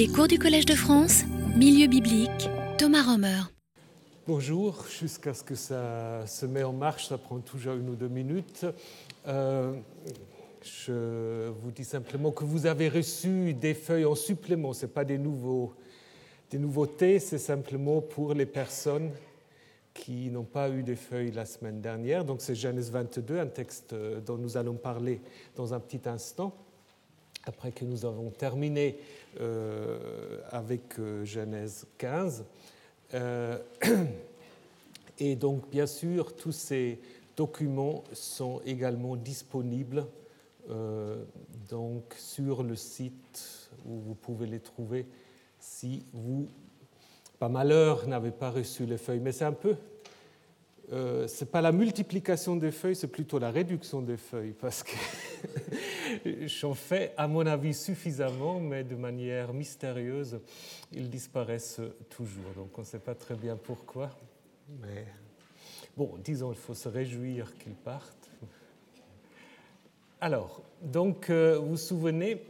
Les cours du Collège de France, Milieu biblique, Thomas Romer. Bonjour, jusqu'à ce que ça se met en marche, ça prend toujours une ou deux minutes. Euh, je vous dis simplement que vous avez reçu des feuilles en supplément, ce pas des, nouveaux, des nouveautés, c'est simplement pour les personnes qui n'ont pas eu des feuilles la semaine dernière. Donc c'est Genèse 22, un texte dont nous allons parler dans un petit instant, après que nous avons terminé avec euh, Genèse 15. Euh, et donc, bien sûr, tous ces documents sont également disponibles donc, sur le site où vous pouvez les trouver si vous, par malheur, n'avez pas reçu les feuilles. Mais c'est un peu euh, ce n'est pas la multiplication des feuilles, c'est plutôt la réduction des feuilles, parce que j'en fais, à mon avis, suffisamment, mais de manière mystérieuse, ils disparaissent toujours. Donc on ne sait pas très bien pourquoi. Mais bon, disons, il faut se réjouir qu'ils partent. Alors, donc, euh, vous vous souvenez,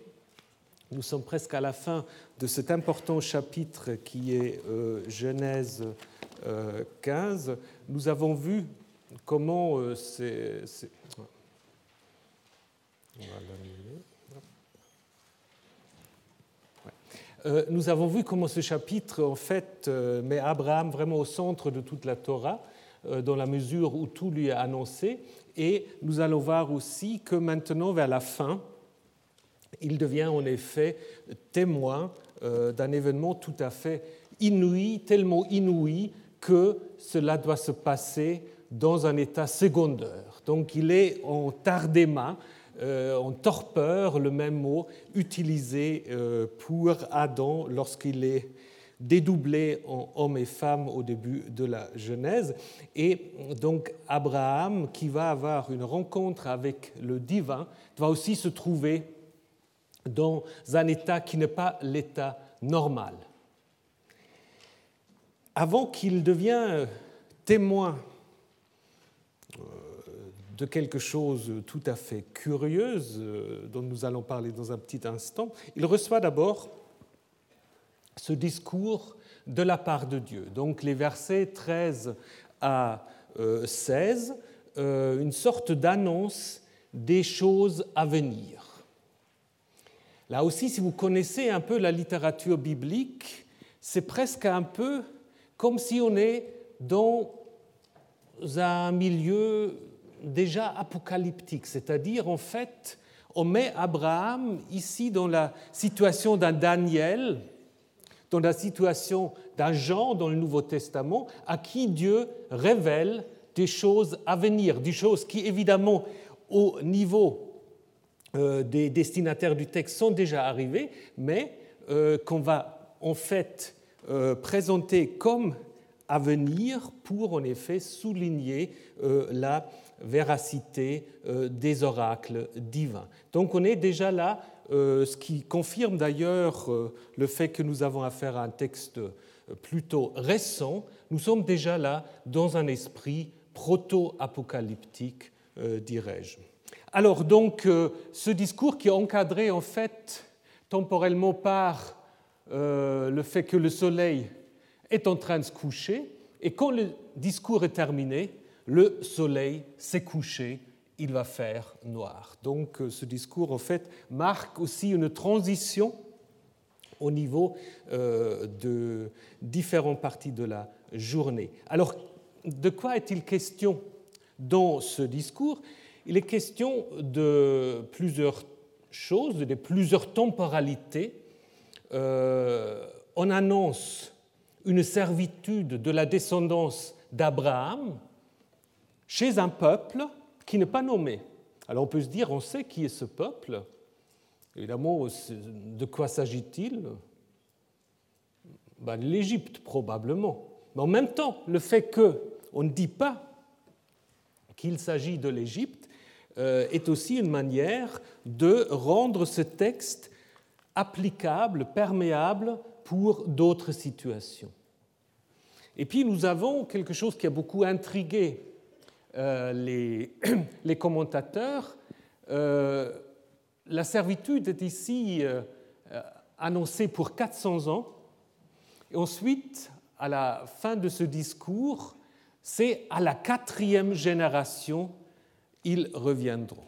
nous sommes presque à la fin de cet important chapitre qui est euh, Genèse 15, nous avons vu comment euh, c'est. Euh, nous avons vu comment ce chapitre, en fait, euh, met Abraham vraiment au centre de toute la Torah, dans la mesure où tout lui est annoncé. Et nous allons voir aussi que maintenant, vers la fin, il devient en effet témoin d'un événement tout à fait inouï, tellement inouï que cela doit se passer dans un état secondaire. Donc il est en tardéma, euh, en torpeur, le même mot utilisé euh, pour Adam lorsqu'il est dédoublé en homme et femme au début de la Genèse. Et donc Abraham, qui va avoir une rencontre avec le divin, va aussi se trouver dans un état qui n'est pas l'état normal avant qu'il devienne témoin euh, de quelque chose tout à fait curieuse, euh, dont nous allons parler dans un petit instant, il reçoit d'abord ce discours de la part de Dieu. Donc les versets 13 à 16, euh, une sorte d'annonce des choses à venir. Là aussi, si vous connaissez un peu la littérature biblique, c'est presque un peu comme si on est dans un milieu déjà apocalyptique, c'est-à-dire en fait, on met Abraham ici dans la situation d'un Daniel, dans la situation d'un Jean dans le Nouveau Testament, à qui Dieu révèle des choses à venir, des choses qui évidemment au niveau euh, des destinataires du texte sont déjà arrivées, mais euh, qu'on va en fait présenté comme à venir pour en effet souligner euh, la véracité euh, des oracles divins. Donc on est déjà là, ce qui confirme d'ailleurs le fait que nous avons affaire à un texte plutôt récent. Nous sommes déjà là dans un esprit proto-apocalyptique, dirais-je. Alors donc ce discours qui est encadré en fait temporellement par euh, le fait que le soleil est en train de se coucher, et quand le discours est terminé, le soleil s'est couché, il va faire noir. Donc euh, ce discours, en fait, marque aussi une transition au niveau euh, de différentes parties de la journée. Alors, de quoi est-il question dans ce discours? Il est question de plusieurs choses, de plusieurs temporalités euh, on annonce une servitude de la descendance d'Abraham chez un peuple qui n'est pas nommé. Alors on peut se dire, on sait qui est ce peuple. Évidemment, de quoi s'agit-il? Ben, L'Égypte probablement. Mais en même temps, le fait qu'on ne dit pas qu'il s'agit de l'Égypte euh, est aussi une manière de rendre ce texte applicable, perméable pour d'autres situations. Et puis nous avons quelque chose qui a beaucoup intrigué euh, les, commentateurs. Euh, la servitude est ici euh, annoncé pour 400 ans. Et ensuite, à la fin de ce discours, c'est à la quatrième génération, ils reviendront.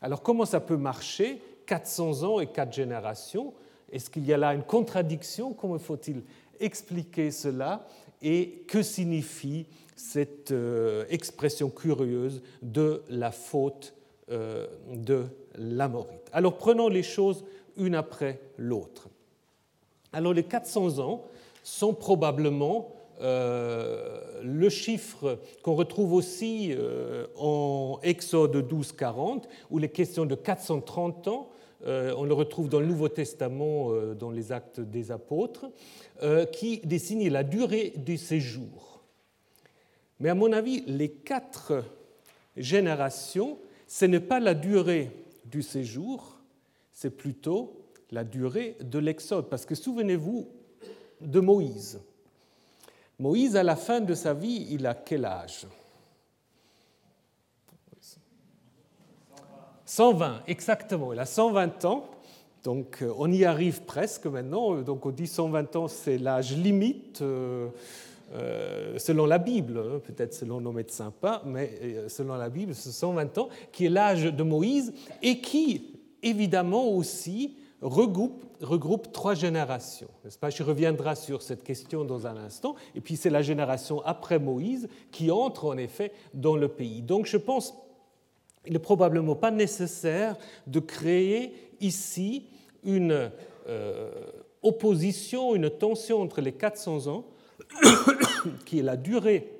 Alors comment ça peut marcher? 400 ans et quatre générations Est-ce qu'il y a là une contradiction? Comment faut-il expliquer cela? Et que signifie cette euh, expression curieuse de la faute euh, de l'Amorite? Alors prenons les choses une après l'autre. Alors les 400 ans sont probablement euh, le chiffre qu'on retrouve aussi en Exode 12-40, où les questions de 430 ans, on le retrouve dans le Nouveau Testament, dans les actes des apôtres, qui désigne la durée du séjour. Mais à mon avis, les quatre générations, ce n'est pas la durée du séjour, c'est plutôt la durée de l'Exode. Parce que souvenez-vous de Moïse. Moïse, à la fin de sa vie, il a quel âge? 120, exactement. Il a 120 ans. Donc euh, on y arrive presque maintenant. Donc on dit 120 ans, c'est l'âge limite. Euh, euh, selon la Bible, hein, peut-être selon nos médecins pas, mais selon la Bible, c'est 120 ans, qui est l'âge de Moïse et qui, évidemment aussi, regroupe, regroupe trois générations. Pas? Je reviendrai sur cette question dans un instant. Et puis c'est la génération après Moïse qui entre en effet dans le pays. Donc je pense qu'il n'est probablement pas nécessaire de créer ici une euh, opposition, une tension entre les 400 ans, qui est la durée,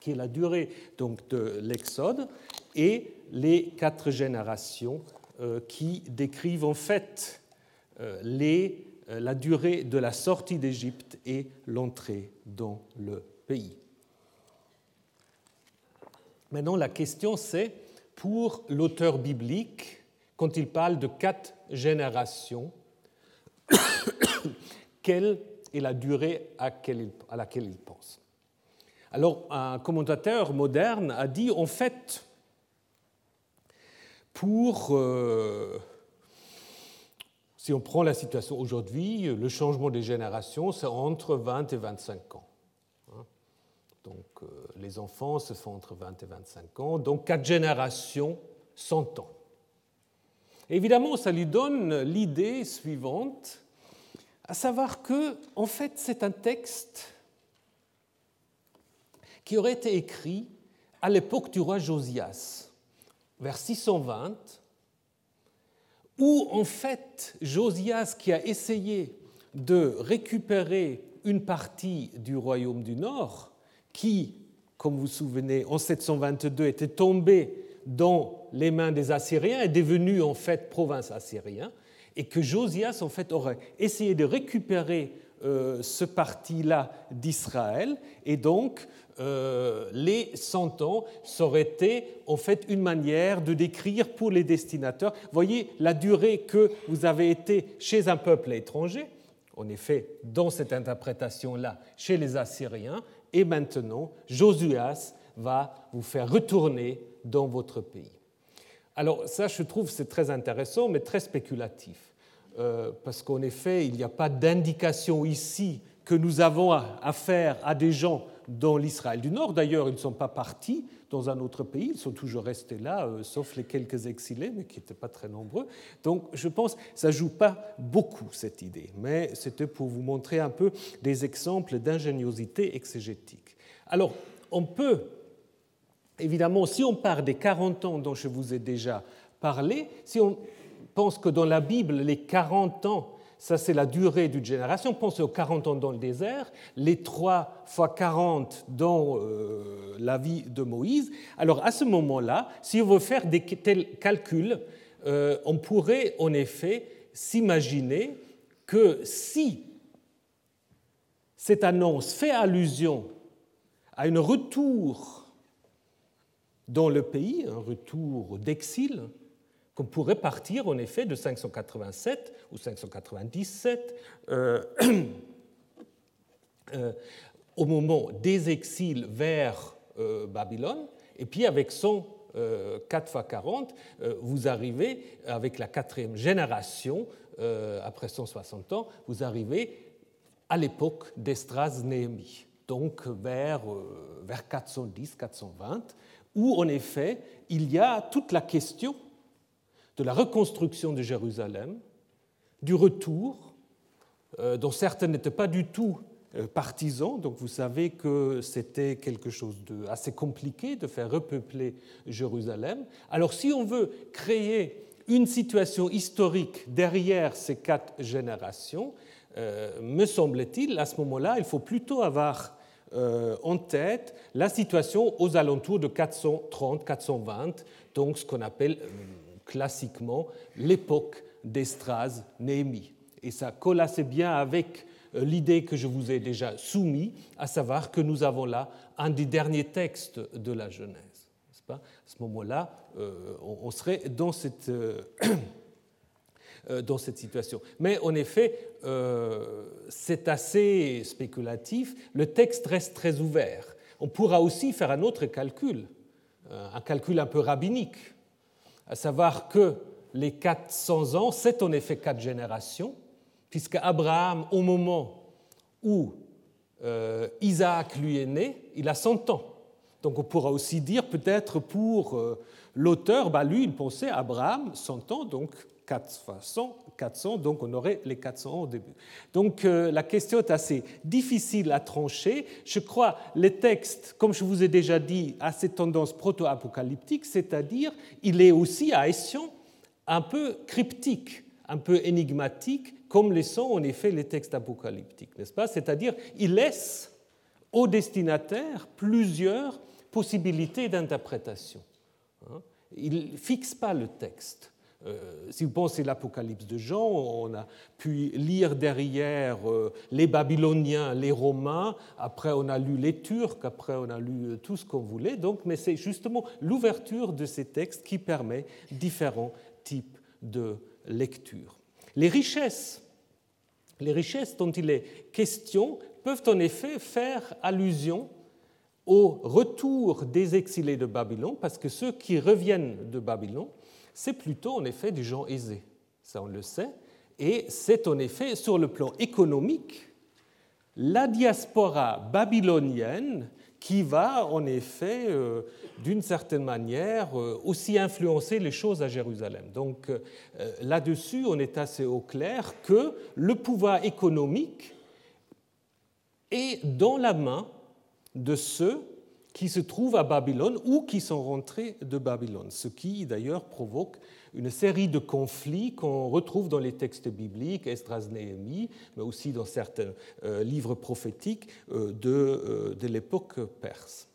qui est la durée donc, de l'Exode, et les quatre générations euh, qui décrivent en fait euh, les, la durée de la sortie d'Égypte et l'entrée dans le pays. Maintenant, la question c'est, pour l'auteur biblique, quand il parle de quatre générations, quelle est la durée à laquelle il pense Alors, un commentateur moderne a dit, en fait, pour, euh, si on prend la situation aujourd'hui, le changement des générations, c'est entre 20 et 25 ans. Donc euh, les enfants se font entre 20 et 25 ans, donc quatre générations, 100 ans. Évidemment, ça lui donne l'idée suivante, à savoir que, en fait, c'est un texte qui aurait été écrit à l'époque du roi Josias vers 620, où en fait Josias, qui a essayé de récupérer une partie du royaume du Nord, qui, comme vous vous souvenez, en 722 était tombé dans les mains des Assyriens, est devenu en fait province assyrienne, et que Josias en fait aurait essayé de récupérer euh, ce parti-là d'Israël, et donc euh, les cent ans, ça aurait été en fait une manière de décrire pour les destinateurs, voyez la durée que vous avez été chez un peuple étranger, en effet, dans cette interprétation-là, chez les Assyriens, et maintenant, Josuas va vous faire retourner dans votre pays. Alors ça, je trouve, c'est très intéressant, mais très spéculatif. Euh, parce qu'en effet, il n'y a pas d'indication ici que nous avons affaire à des gens dans l'Israël du Nord. D'ailleurs, ils ne sont pas partis dans un autre pays, ils sont toujours restés là, euh, sauf les quelques exilés, mais qui n'étaient pas très nombreux. Donc je pense que ça ne joue pas beaucoup, cette idée, mais c'était pour vous montrer un peu des exemples d'ingéniosité exégétique. Alors, on peut, évidemment, si on part des 40 ans dont je vous ai déjà parlé, si on pense que dans la Bible, les 40 ans, ça c'est la durée d'une génération. Pensez aux 40 ans dans le désert, les 3 fois 40 dans euh, la vie de Moïse. Alors à ce moment-là, si on veut faire des tels calculs, euh, on pourrait en effet s'imaginer que si cette annonce fait allusion à un retour dans le pays, un retour d'exil, qu'on pourrait partir en effet de 587 ou 597 euh, euh, au moment des exils vers euh, Babylone, et puis avec son 4 x 40, vous arrivez avec la quatrième génération après 160 ans, vous arrivez à l'époque d'Estras-Néhémie, donc vers, vers 410-420, où en effet il y a toute la question de la reconstruction de Jérusalem, du retour, dont certains n'étaient pas du tout euh, partisans. Donc vous savez que c'était quelque chose d'assez compliqué de faire repeupler Jérusalem. Alors si on veut créer une situation historique derrière ces quatre générations, euh, me semble-t-il, à ce moment-là, il faut plutôt avoir euh, en tête la situation aux alentours de 430-420, donc ce qu'on appelle classiquement l'époque d'Estras-Néhémie. Et ça colle assez bien avec euh, l'idée que je vous ai déjà soumise, à savoir que nous avons là un des derniers textes de la Genèse. À ce moment-là, euh, on serait dans cette, euh, dans cette situation. Mais en effet, c'est assez spéculatif. Le texte reste très ouvert. On pourra aussi faire un autre calcul, un calcul un peu rabbinique, à savoir que les 400 ans, c'est en effet quatre générations, puisque Abraham, au moment où euh, Isaac lui est né, il a 100 ans. Donc on pourra aussi dire peut-être pour euh, l'auteur, bah, lui il pensait Abraham 100 ans, donc 400, 400, donc on aurait les 400 ans au début. Donc euh, la question est assez difficile à trancher. Je crois les textes, comme je vous ai déjà dit, a cette tendance proto-apocalyptique, c'est-à-dire il est aussi à Ession un peu cryptique, un peu énigmatique, comme le sont en effet les textes apocalyptiques, n'est-ce pas? C'est-à-dire, il laisse au destinataire plusieurs possibilités d'interprétation. Hein. Il ne fixe pas le texte. Euh, si vous pensez l'Apocalypse de Jean, on a pu lire derrière euh, les Babyloniens, les Romains, après on a lu les Turcs, après on a lu euh, tout ce qu'on voulait. Donc, mais c'est justement l'ouverture de ces textes qui permet différents types de lecture. Les richesses, les richesses dont il est question peuvent en effet faire allusion au retour des exilés de Babylone, parce que ceux qui reviennent de Babylone, c'est plutôt en effet des gens aisés, ça on le sait, et c'est en effet sur le plan économique la diaspora babylonienne qui va en effet, euh, d'une certaine manière, euh, aussi influencer les choses à Jérusalem. Donc euh, là-dessus, on est assez au clair que le pouvoir économique est dans la main de ceux qui se trouvent à Babylone ou qui sont rentrés de Babylone, ce qui d'ailleurs provoque une série de conflits qu'on retrouve dans les textes bibliques, Esdras, Néhémie, mais aussi dans certains euh, livres prophétiques euh, de, euh, de l'époque perse.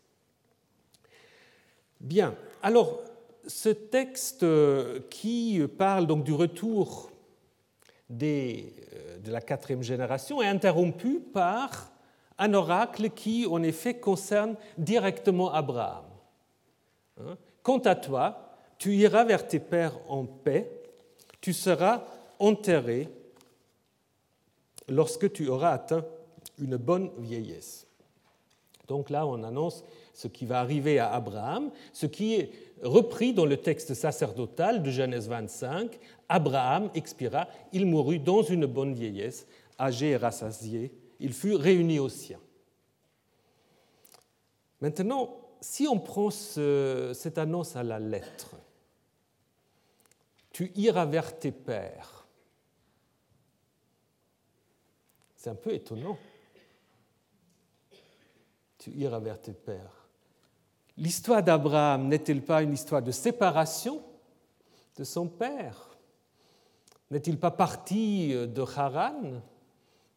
Bien, alors ce texte qui parle donc du retour de la quatrième génération est interrompu par un oracle qui, en effet, concerne directement Abraham. Hein? Quant à toi, tu iras vers tes pères en paix, tu seras enterré lorsque tu auras atteint une bonne vieillesse. Donc là, on annonce ce qui va arriver à Abraham, ce qui est repris dans le texte sacerdotal de Genèse 25. Abraham expira, il mourut dans une bonne vieillesse, âgé et rassasié, il fut réuni aux siens. Maintenant, si on prend cette annonce à la lettre, tu iras vers tes pères. C'est un peu étonnant. Tu iras vers tes pères. L'histoire d'Abraham n'est-elle pas une histoire de séparation de son père? N'est-il pas parti de Haran?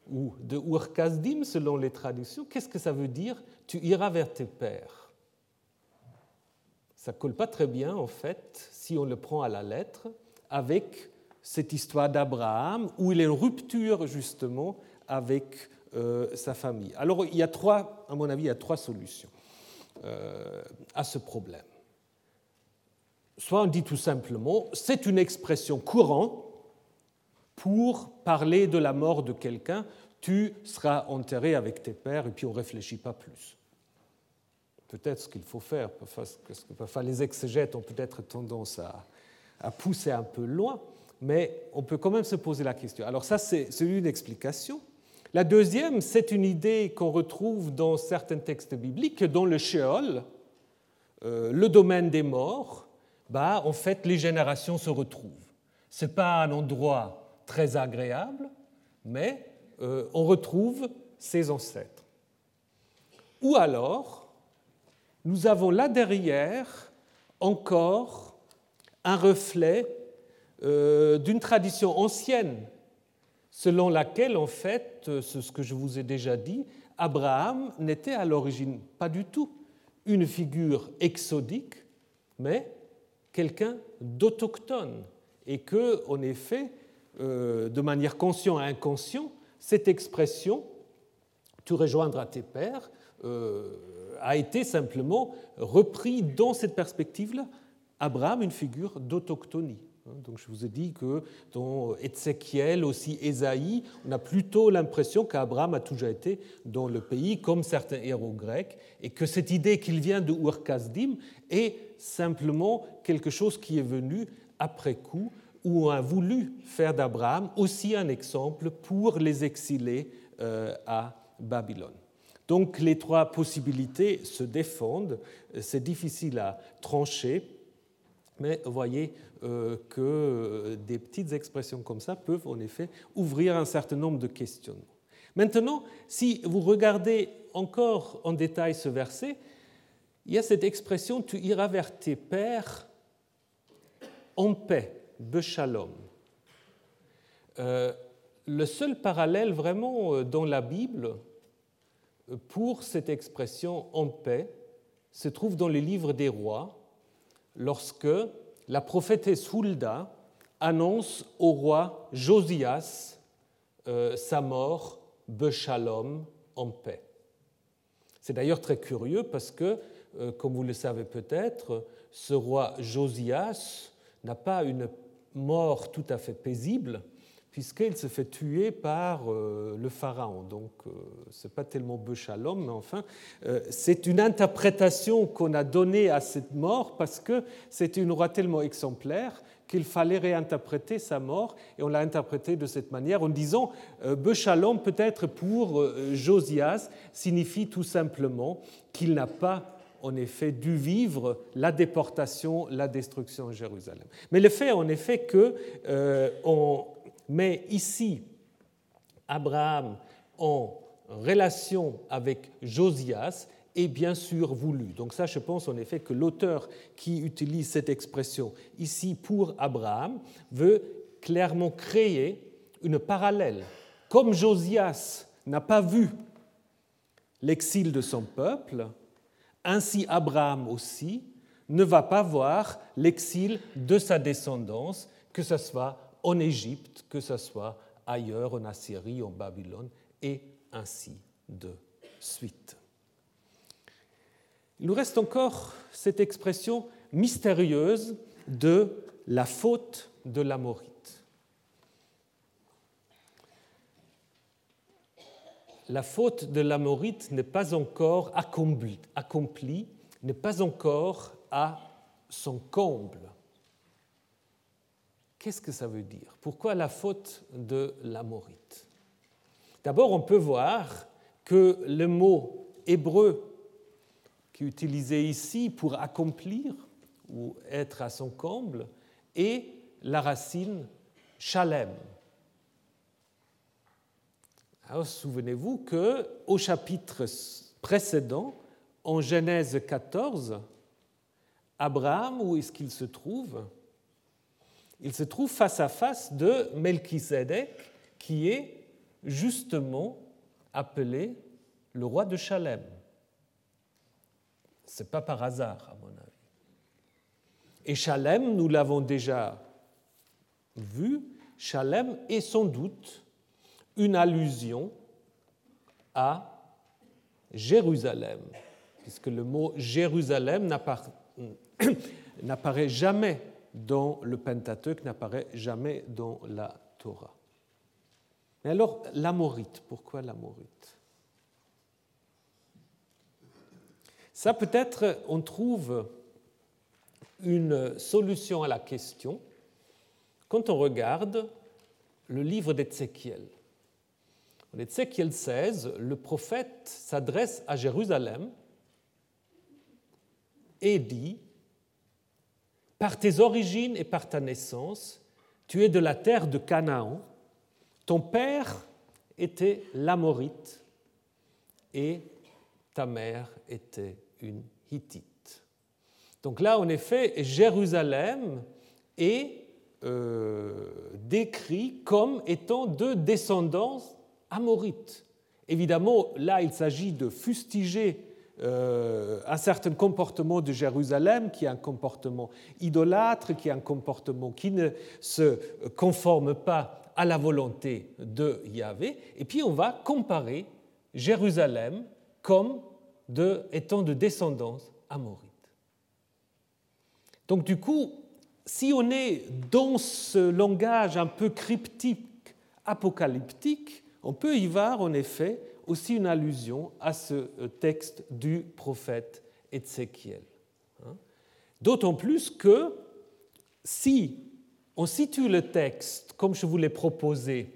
Ou de ur selon les traductions Qu'est-ce que ça veut dire Tu iras vers tes pères? Ça colle pas très bien, en fait, si on le prend à la lettre avec cette histoire d'Abraham, où il est en rupture justement avec euh, sa famille. Alors il y a trois, à mon avis, il y a trois solutions euh, à ce problème. Soit on dit tout simplement, c'est une expression courante pour parler de la mort de quelqu'un, tu seras enterré avec tes pères, et puis on ne réfléchit pas plus. Peut-être ce qu'il faut faire, que les exégètes ont peut-être tendance à, pousser un peu loin. mais on peut quand même se poser la question. Alors ça, c'est une explication. La deuxième, c'est une idée qu'on retrouve dans certains textes bibliques, dans le Sheol, euh, le domaine des morts, bah, en fait, les générations se retrouvent. Ce n'est pas un endroit très agréable, mais euh, on retrouve ses ancêtres. Ou alors, nous avons là derrière encore un reflet euh, d'une tradition ancienne, selon laquelle, en fait, c'est ce que je vous ai déjà dit, Abraham n'était à l'origine pas du tout une figure exodique, mais quelqu'un d'autochtone, et que, en effet, euh, de manière consciente et inconsciente, cette expression, tu rejoindras tes pères, euh, a été simplement repris dans cette perspective-là. Abraham, une figure d'autochtonie. Hein, donc je vous ai dit que dans Ézéchiel, aussi Ésaïe, on a plutôt l'impression qu'Abraham a toujours été dans le pays, comme certains héros grecs, et que cette idée qu'il vient de ur est simplement quelque chose qui est venu après coup, où on a voulu faire d'Abraham aussi un exemple pour les exilés euh, à Babylone. Donc les trois possibilités se défendent, c'est difficile à trancher, mais voyez euh, que euh, des petites expressions comme ça peuvent en effet ouvrir un certain nombre de questionnements. Maintenant, si vous regardez encore en détail ce verset, il y a cette expression tu iras vers tes pères en paix, beshalom. Euh, le seul parallèle vraiment dans la Bible pour cette expression en paix se trouve dans les livres des rois, lorsque la prophétesse Hulda annonce au roi Josias euh, sa mort, Beshalom, en paix. C'est d'ailleurs très curieux parce que, euh, comme vous le savez peut-être, ce roi Josias n'a pas une mort tout à fait paisible, puisqu'il se fait tuer par euh, le pharaon. Donc, euh, ce n'est pas tellement Bechalom, mais enfin, euh, c'est une interprétation qu'on a donnée à cette mort parce que c'était une roi tellement exemplaire qu'il fallait réinterpréter sa mort, et on l'a interprété de cette manière en disant Bechalom, peut-être pour Josias, signifie tout simplement qu'il n'a pas en effet dû vivre la déportation, la destruction de Jérusalem. Mais le fait en effet que on, mais ici Abraham en relation avec Josias est bien sûr voulu. Donc ça, je pense en effet que l'auteur qui utilise cette expression ici pour Abraham veut clairement créer une parallèle. Comme Josias n'a pas vu l'exil de son peuple, ainsi Abraham aussi ne va pas voir l'exil de sa descendance, que ce soit en Égypte, que ce soit ailleurs, en Assyrie, en Babylone, et ainsi de suite. Il nous reste encore cette expression mystérieuse de la faute de l'Amorite. La faute de l'Amorite n'est pas encore accomplie n'est pas encore à son comble. Qu'est-ce que ça veut dire? Pourquoi la faute de l'amorite? D'abord, on peut voir que le mot hébreu qui est utilisé ici pour accomplir ou être à son comble est la racine shalem. Alors souvenez-vous que au chapitre précédent, en Genèse 14, Abraham, où est-ce qu'il se trouve? Il se trouve face à face de Melchisedec, qui est justement appelé le roi de Chalem. Ce n'est pas par hasard, à mon avis. Et Chalem, nous l'avons déjà vu, Chalem est sans doute une allusion à Jérusalem, puisque le mot Jérusalem n'apparaît jamais dans le Pentateuque n'apparaît jamais dans la Torah. Mais alors, l'amorite, pourquoi l'amorite? Ça, peut-être, on trouve une solution à la question quand on regarde le livre d'Ézéchiel. En Ézéchiel 16, le prophète s'adresse à Jérusalem et dit Par tes origines et par ta naissance, tu es de la terre de Canaan, ton père était l'Amorite et ta mère était une Hittite. Donc là, en effet, Jérusalem est euh, décrit comme étant de descendance amorite. Évidemment, là, il s'agit de fustiger euh, un certain comportement de Jérusalem, qui est un comportement idolâtre, qui est un comportement qui ne se conforme pas à la volonté de Yahvé. Et puis on va comparer Jérusalem comme étant de descendance amorite. Donc du coup, si on est dans ce langage un peu cryptique, apocalyptique, on peut y voir en effet aussi une allusion à ce texte du prophète Ézéchiel. Hein. D'autant plus que si on situe le texte comme je vous l'ai proposé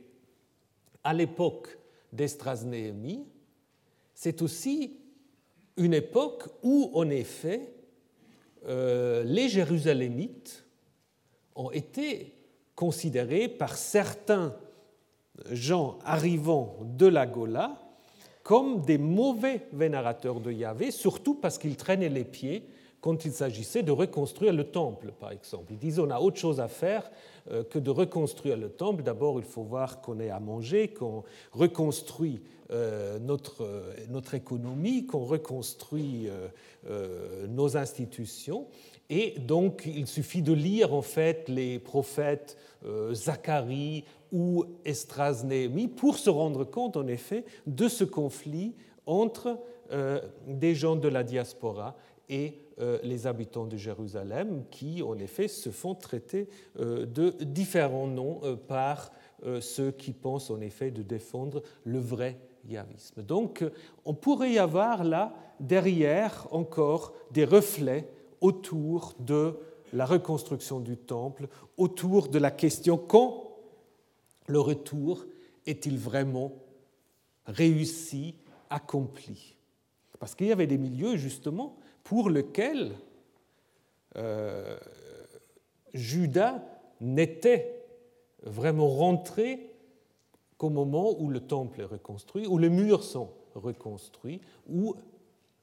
à l'époque d'Estras-Néhémie, c'est aussi une époque où, en effet, euh, les Jérusalémites ont été considérés par certains gens arrivant de la Gola comme des mauvais vénérateurs de Yahvé, surtout parce qu'ils traînaient les pieds quand il s'agissait de reconstruire le temple, par exemple. Ils disaient on a autre chose à faire que de reconstruire le temple. D'abord, il faut voir qu'on ait à manger, qu'on reconstruit euh, notre, notre économie, qu'on reconstruit nos institutions. Et donc, il suffit de lire en fait les prophètes euh, Zacharie ou Estras Néhémie pour se rendre compte en effet de ce conflit entre euh, des gens de la diaspora et euh, les habitants de Jérusalem qui en effet se font traiter de différents noms par ceux qui pensent en effet de défendre le vrai yavisme. Donc on pourrait y avoir là derrière encore des reflets autour de la reconstruction du temple, autour de la question quand le retour est-il vraiment réussi, accompli Parce qu'il y avait des milieux justement pour lesquels euh, Judas n'était vraiment rentré qu'au moment où le temple est reconstruit, où les murs sont reconstruits, où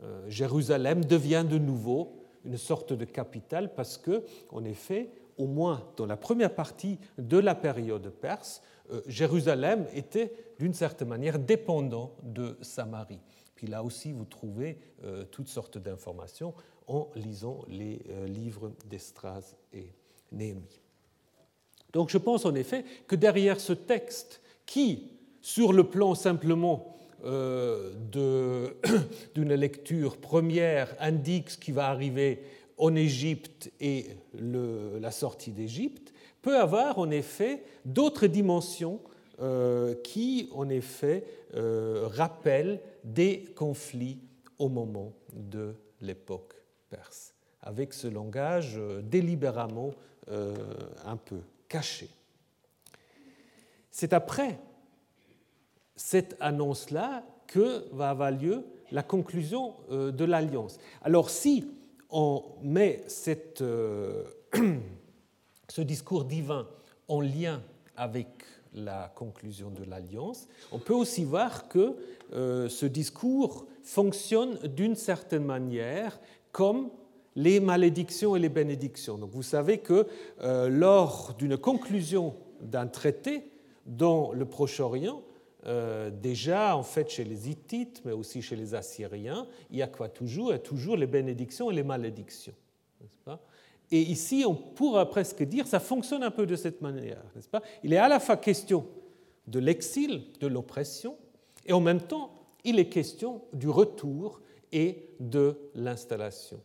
euh, Jérusalem devient de nouveau une sorte de capitale parce que, en effet, au moins dans la première partie de la période perse, euh, Jérusalem était d'une certaine manière dépendant de Samarie. Puis là aussi, vous trouvez euh, toutes sortes d'informations en lisant les euh, livres d'Estras et Néhémie. Donc je pense en effet que derrière ce texte, qui, sur le plan simplement euh, d'une lecture première indique ce qui va arriver en Égypte et la sortie d'Égypte, peut avoir en effet d'autres dimensions qui, en effet, rappellent des conflits au moment de l'époque perse, avec ce langage délibérément un peu caché. C'est après cette annonce-là que va avoir lieu la conclusion euh, de l'alliance. Alors si on met euh, ce discours divin en lien avec la conclusion de l'alliance, on peut aussi voir que euh, ce discours fonctionne d'une certaine manière comme les malédictions et les bénédictions. Donc vous savez que lors d'une conclusion d'un traité dans le Proche-Orient, euh, déjà, en fait, chez les Hittites, mais aussi chez les Assyriens, il y a quoi? Toujours Il y a toujours les bénédictions et les malédictions. Pas? Et ici, on pourra presque dire, ça fonctionne un peu de cette manière, n'est-ce pas? Il est à la fois question de l'exil, de l'oppression, et en même temps, il est question du retour et de l'installation.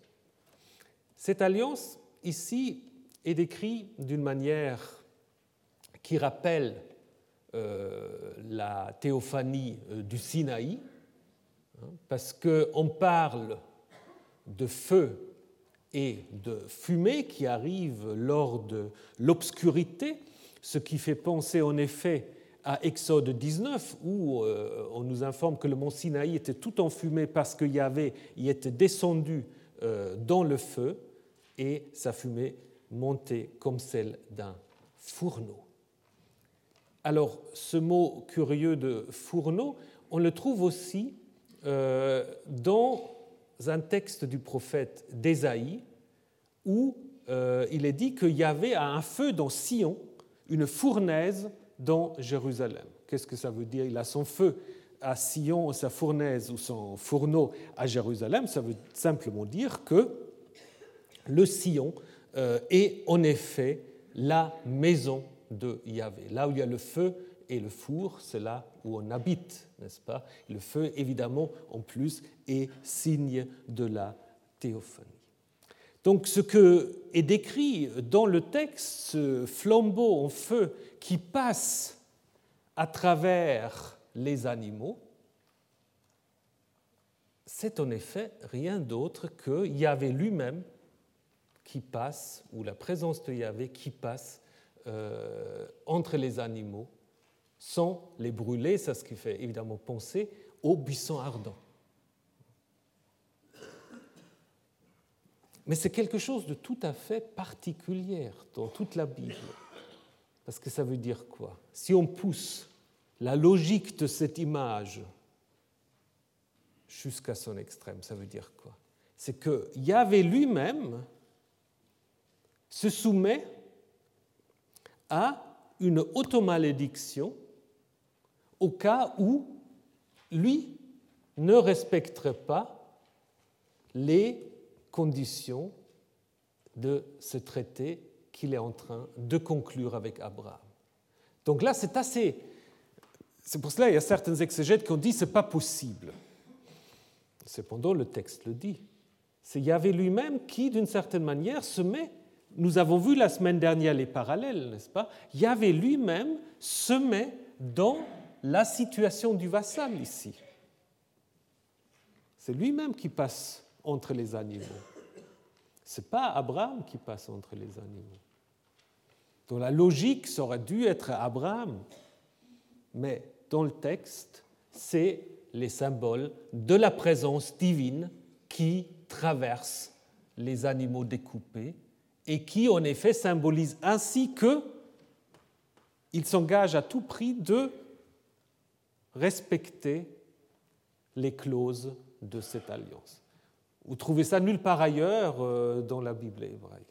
Cette alliance, ici, est décrite d'une manière qui rappelle euh, la théophanie euh, du Sinaï, hein, parce qu'on parle de feu et de fumée qui arrivent lors de l'obscurité, ce qui fait penser en effet à Exode 19, où euh, on nous informe que le mont Sinaï était tout enfumé parce qu'il y avait, il était descendu euh, dans le feu et sa fumée montait comme celle d'un fourneau. Alors, ce mot curieux de fourneau, on le trouve aussi euh, dans un texte du prophète d'Ésaïe, où il est dit qu'il y avait un feu dans Sion, une fournaise dans Jérusalem. Qu'est-ce que ça veut dire? Il a son feu à Sion, sa fournaise ou son fourneau à Jérusalem. Ça veut simplement dire que le Sion euh, est en effet la maison de Yahvé. Là où il y a le feu et le four, c'est là où on habite, n'est-ce pas? Le feu, évidemment, en plus, est signe de la théophanie. Donc ce que est décrit dans le texte, ce flambeau en feu qui passe à travers les animaux, c'est en effet rien d'autre que Yahvé lui-même qui passe, ou la présence de Yahvé qui passe euh, entre les animaux sans les brûler, c'est ce qui fait évidemment penser au buisson ardent. Mais c'est quelque chose de tout à fait particulier dans toute la Bible. Parce que ça veut dire quoi? Si on pousse la logique de cette image jusqu'à son extrême, ça veut dire quoi? C'est que Yahvé lui-même se soumet à une automalédiction au cas où lui ne respecterait pas les conditions de ce traité qu'il est en train de conclure avec Abraham. Donc là, c'est assez. C'est pour cela qu'il y a certains exégètes qui ont dit que ce n'est pas possible. Cependant, le texte le dit. C'est Yahvé lui-même qui, d'une certaine manière, se met. Nous avons vu la semaine dernière les parallèles, n'est-ce pas? Yahvé lui-même se met dans la situation du vassal ici. C'est lui-même qui passe entre les animaux. Ce n'est pas Abraham qui passe entre les animaux. Donc la logique, ça aurait dû être Abraham. Mais dans le texte, c'est les symboles de la présence divine qui traversent les animaux découpés et qui en effet symbolisent ainsi que il s'engage à tout prix de respecter les clauses de cette alliance. Vous trouvez ça nulle part ailleurs euh, dans la Bible hébraïque.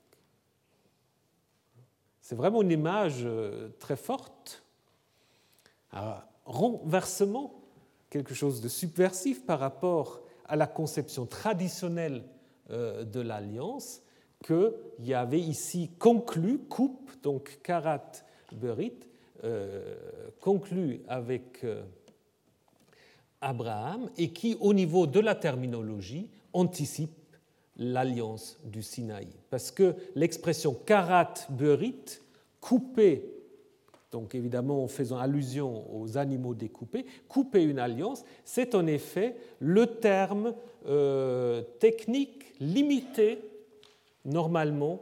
C'est vraiment une image euh, très forte, un renversement, quelque chose de subversif par rapport à la conception traditionnelle euh, de l'alliance y avait ici conclu, coupe, donc karat berit, conclu avec Abraham et qui, au niveau de la terminologie, anticipe l'alliance du Sinaï. Parce que l'expression karat berit, couper, donc évidemment en faisant allusion aux animaux découpés, couper une alliance, c'est en effet le terme euh, technique limité normalement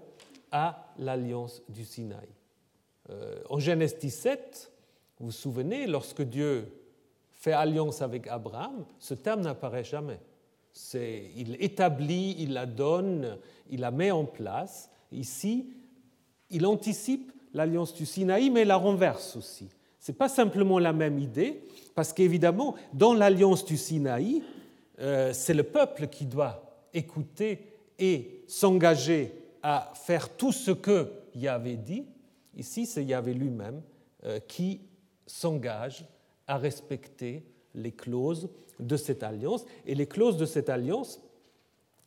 à l'alliance du Sinaï. Euh, en Genèse 17, vous vous souvenez, lorsque Dieu alliance avec Abraham, ce terme n'apparaît jamais il établit, il la donne, il la met en place. Ici, il anticipe l'alliance du Sinaï, mais la renverse aussi. Ce n'est pas simplement la même idée, parce qu'évidemment, dans l'alliance du Sinaï, euh, c'est le peuple qui doit écouter et s'engager à faire tout ce que Yahvé dit. Ici, c'est Yahvé lui-même euh, qui s'engage à respecter les clauses de cette alliance. Et les clauses de cette alliance,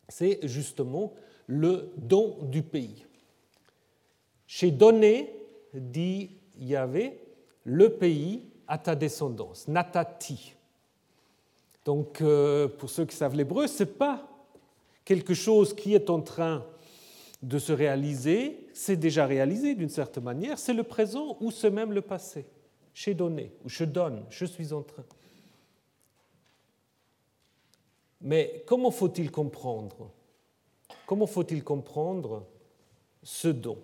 c'est justement le don du pays. Chez donné, dit Yahvé, le pays à ta descendance, natati. Donc, euh, pour ceux qui savent l'hébreu, ce n'est pas quelque chose qui est en train de se réaliser, c'est déjà réalisé d'une certaine manière, c'est le présent ou c'est même le passé. Chez donné, ou je donne, je suis en train. Mais comment faut-il comprendre? Comment faut-il comprendre ce don?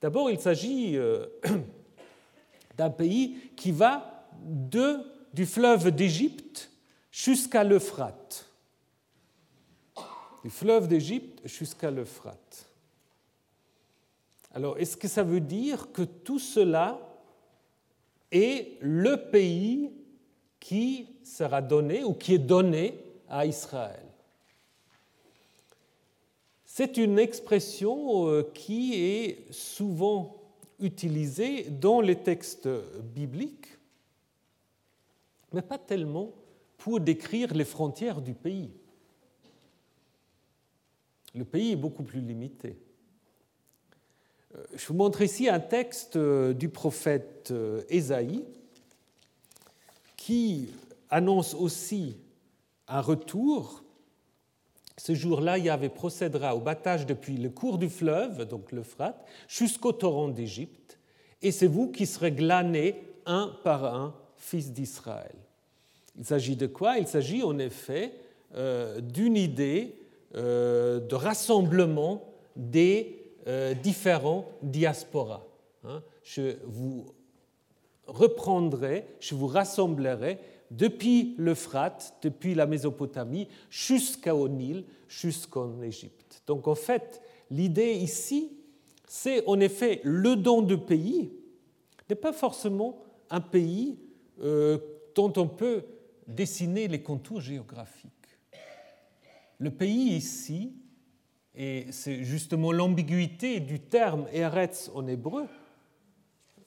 D'abord, il s'agit euh, d'un pays qui va de, du fleuve d'Égypte jusqu'à l'Euphrate. Du fleuve d'Égypte jusqu'à l'Euphrate. Alors, est-ce que ça veut dire que tout cela est le pays qui sera donné ou qui est donné à Israël C'est une expression euh, qui est souvent utilisée dans les textes bibliques, mais pas tellement pour décrire les frontières du pays. Le pays est beaucoup plus limité. Euh, je vous montre ici un texte euh, du prophète euh, Ésaïe qui annonce aussi un retour. Ce jour-là, Yahvé procédera au battage depuis le cours du fleuve, donc l'Euphrate, jusqu'au torrent d'Égypte, et c'est vous qui serez glanés un par un, fils d'Israël. Il s'agit de quoi? Il s'agit en effet d'une idée de rassemblement des euh, différents diasporas. Hein. Je vous reprendrai, je vous rassemblerai depuis l'Euphrate, depuis la Mésopotamie, jusqu'au Nil, jusqu'en Égypte. Donc en fait, l'idée ici, c'est en effet le don de pays n'est pas forcément un pays euh, dont on peut dessiner les contours géographiques. Le pays ici, et c'est justement l'ambiguïté du terme Eretz en hébreu,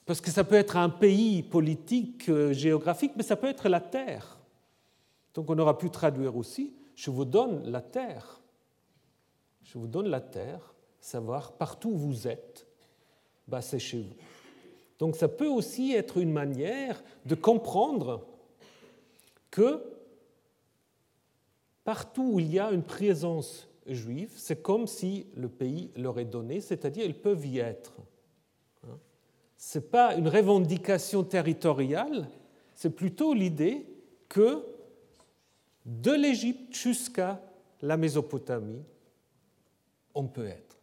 parce que ça peut être un pays politique, euh, géographique, mais ça peut être la terre. Donc on aura pu traduire aussi, je vous donne la terre. Je vous donne la terre, savoir partout où vous êtes, bah c'est chez vous. Donc ça peut aussi être une manière de comprendre que partout où il y a une présence c'est comme si le pays leur est donné, c'est-à-dire ils peuvent y être. Hein? Ce n'est pas une revendication territoriale, c'est plutôt l'idée que de l'Égypte jusqu'à la Mésopotamie, on peut être.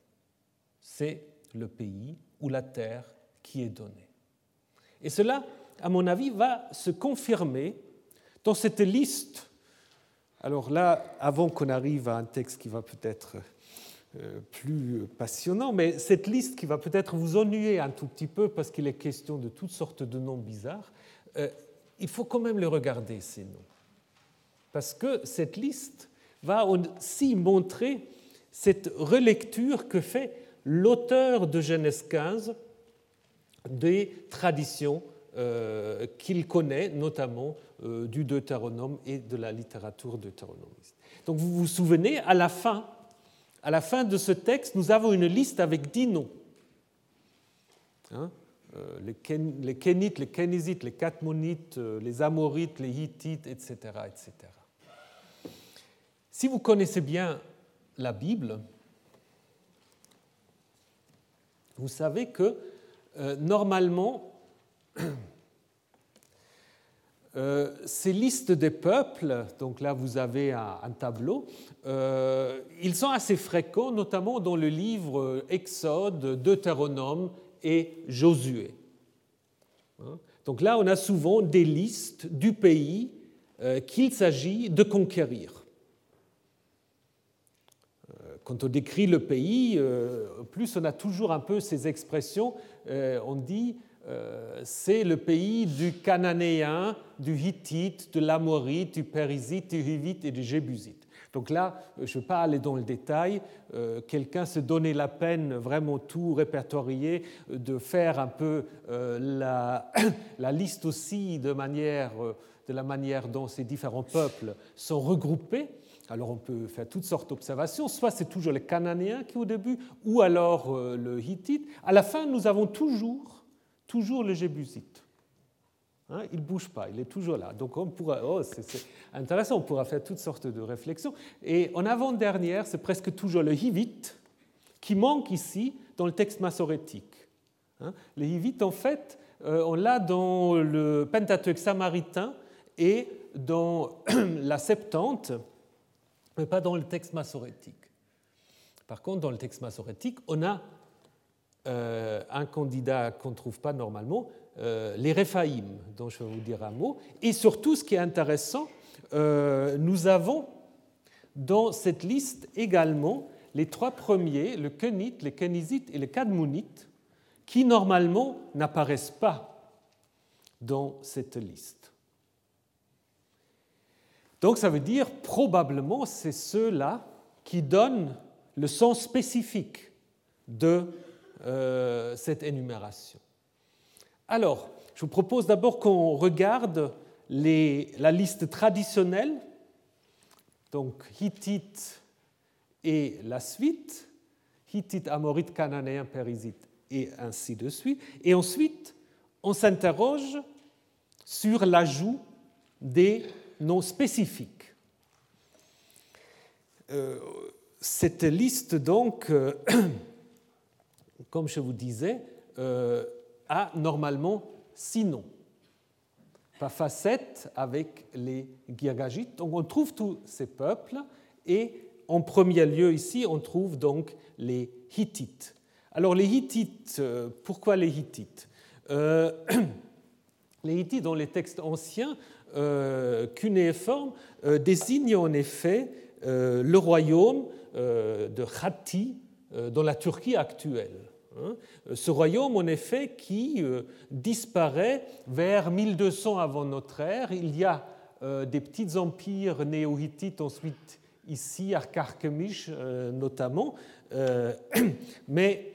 C'est le pays ou la terre qui est donnée. Et cela, à mon avis, va se confirmer dans cette liste alors là, avant qu'on arrive à un texte qui va peut-être euh, plus passionnant, mais cette liste qui va peut-être vous ennuyer un tout petit peu parce qu'il est question de toutes sortes de noms bizarres, euh, il faut quand même les regarder, ces noms. Parce que cette liste va aussi montrer cette relecture que fait l'auteur de Genèse 15 des traditions qu'il connaît, notamment euh, du Deutéronome et de la littérature deutéronomiste. Donc vous vous souvenez, à la fin, à la fin de ce texte, nous avons une liste avec dix noms. Hein, euh, les, Kénites, les Kénisites, les Catmonites, euh, les Amorites, les Hittites, etc., etc. Si vous connaissez bien la Bible, vous savez que normalement, euh, ces listes des peuples, donc là vous avez un, tableau, euh, ils sont assez fréquents, notamment dans le livre Exode, Deutéronome et Josué. Hein? Donc là on a souvent des listes du pays euh, qu'il s'agit de conquérir. Quand on décrit le pays, plus on a toujours un peu ces expressions, on dit c'est le pays du Cananéen, du Hittite, de l'Amorite, du Périsite, du Hivite et du Jébusite. Donc là, je ne vais pas aller dans le détail. Euh, quelqu'un se donnait la peine, vraiment tout répertorier, de faire un peu euh, la, liste aussi de, manière, de la manière dont ces différents peuples sont regroupés. Alors on peut faire toutes sortes d'observations. Soit c'est toujours les Cananéens qui au début, ou alors le Hittite. À la fin, nous avons toujours toujours le Jébusite. Hein, il ne bouge pas, il est toujours là. Donc on pourra, oh, c'est intéressant, on pourra faire toutes sortes de réflexions. Et en avant-dernière, c'est presque toujours le Hivite qui manque ici dans le texte massorétique. Hein, le Hivite, en fait, euh, on l'a dans le Pentateuque samaritain et dans la Septante, mais pas dans le texte massorétique. Par contre, dans le texte massorétique, on a euh, un candidat qu'on ne trouve pas normalement, les Réphaïm, dont je vais vous dire un mot. Et surtout, ce qui est intéressant, nous avons dans cette liste également les trois premiers, le Kenite, les Kenizite et le Kadmonite, qui normalement n'apparaissent pas dans cette liste. Donc ça veut dire probablement c'est ceux-là qui donnent le sens spécifique de euh, cette énumération. Alors, je vous propose d'abord qu'on regarde la liste traditionnelle, donc Hittite et la suite, Hittite, Amorite, Cananéen, Périsite, et ainsi de suite. Et ensuite, on s'interroge sur l'ajout des noms spécifiques. Euh, cette liste, donc, euh, comme je vous disais, euh, a normalement six noms. Pas facette avec les Girgajites. Donc on trouve tous ces peuples et en premier lieu ici on trouve donc les Hittites. Alors les Hittites, euh, pourquoi les Hittites? Les Hittites dans les textes anciens, cunéiformes, désignent en effet le royaume euh, de euh, dans la Turquie actuelle. Hein. Ce royaume, en effet, qui euh, disparaît vers 1200 avant notre ère. Il y a des petits empires néo-hittites ensuite ici, à Karkemish notamment, mais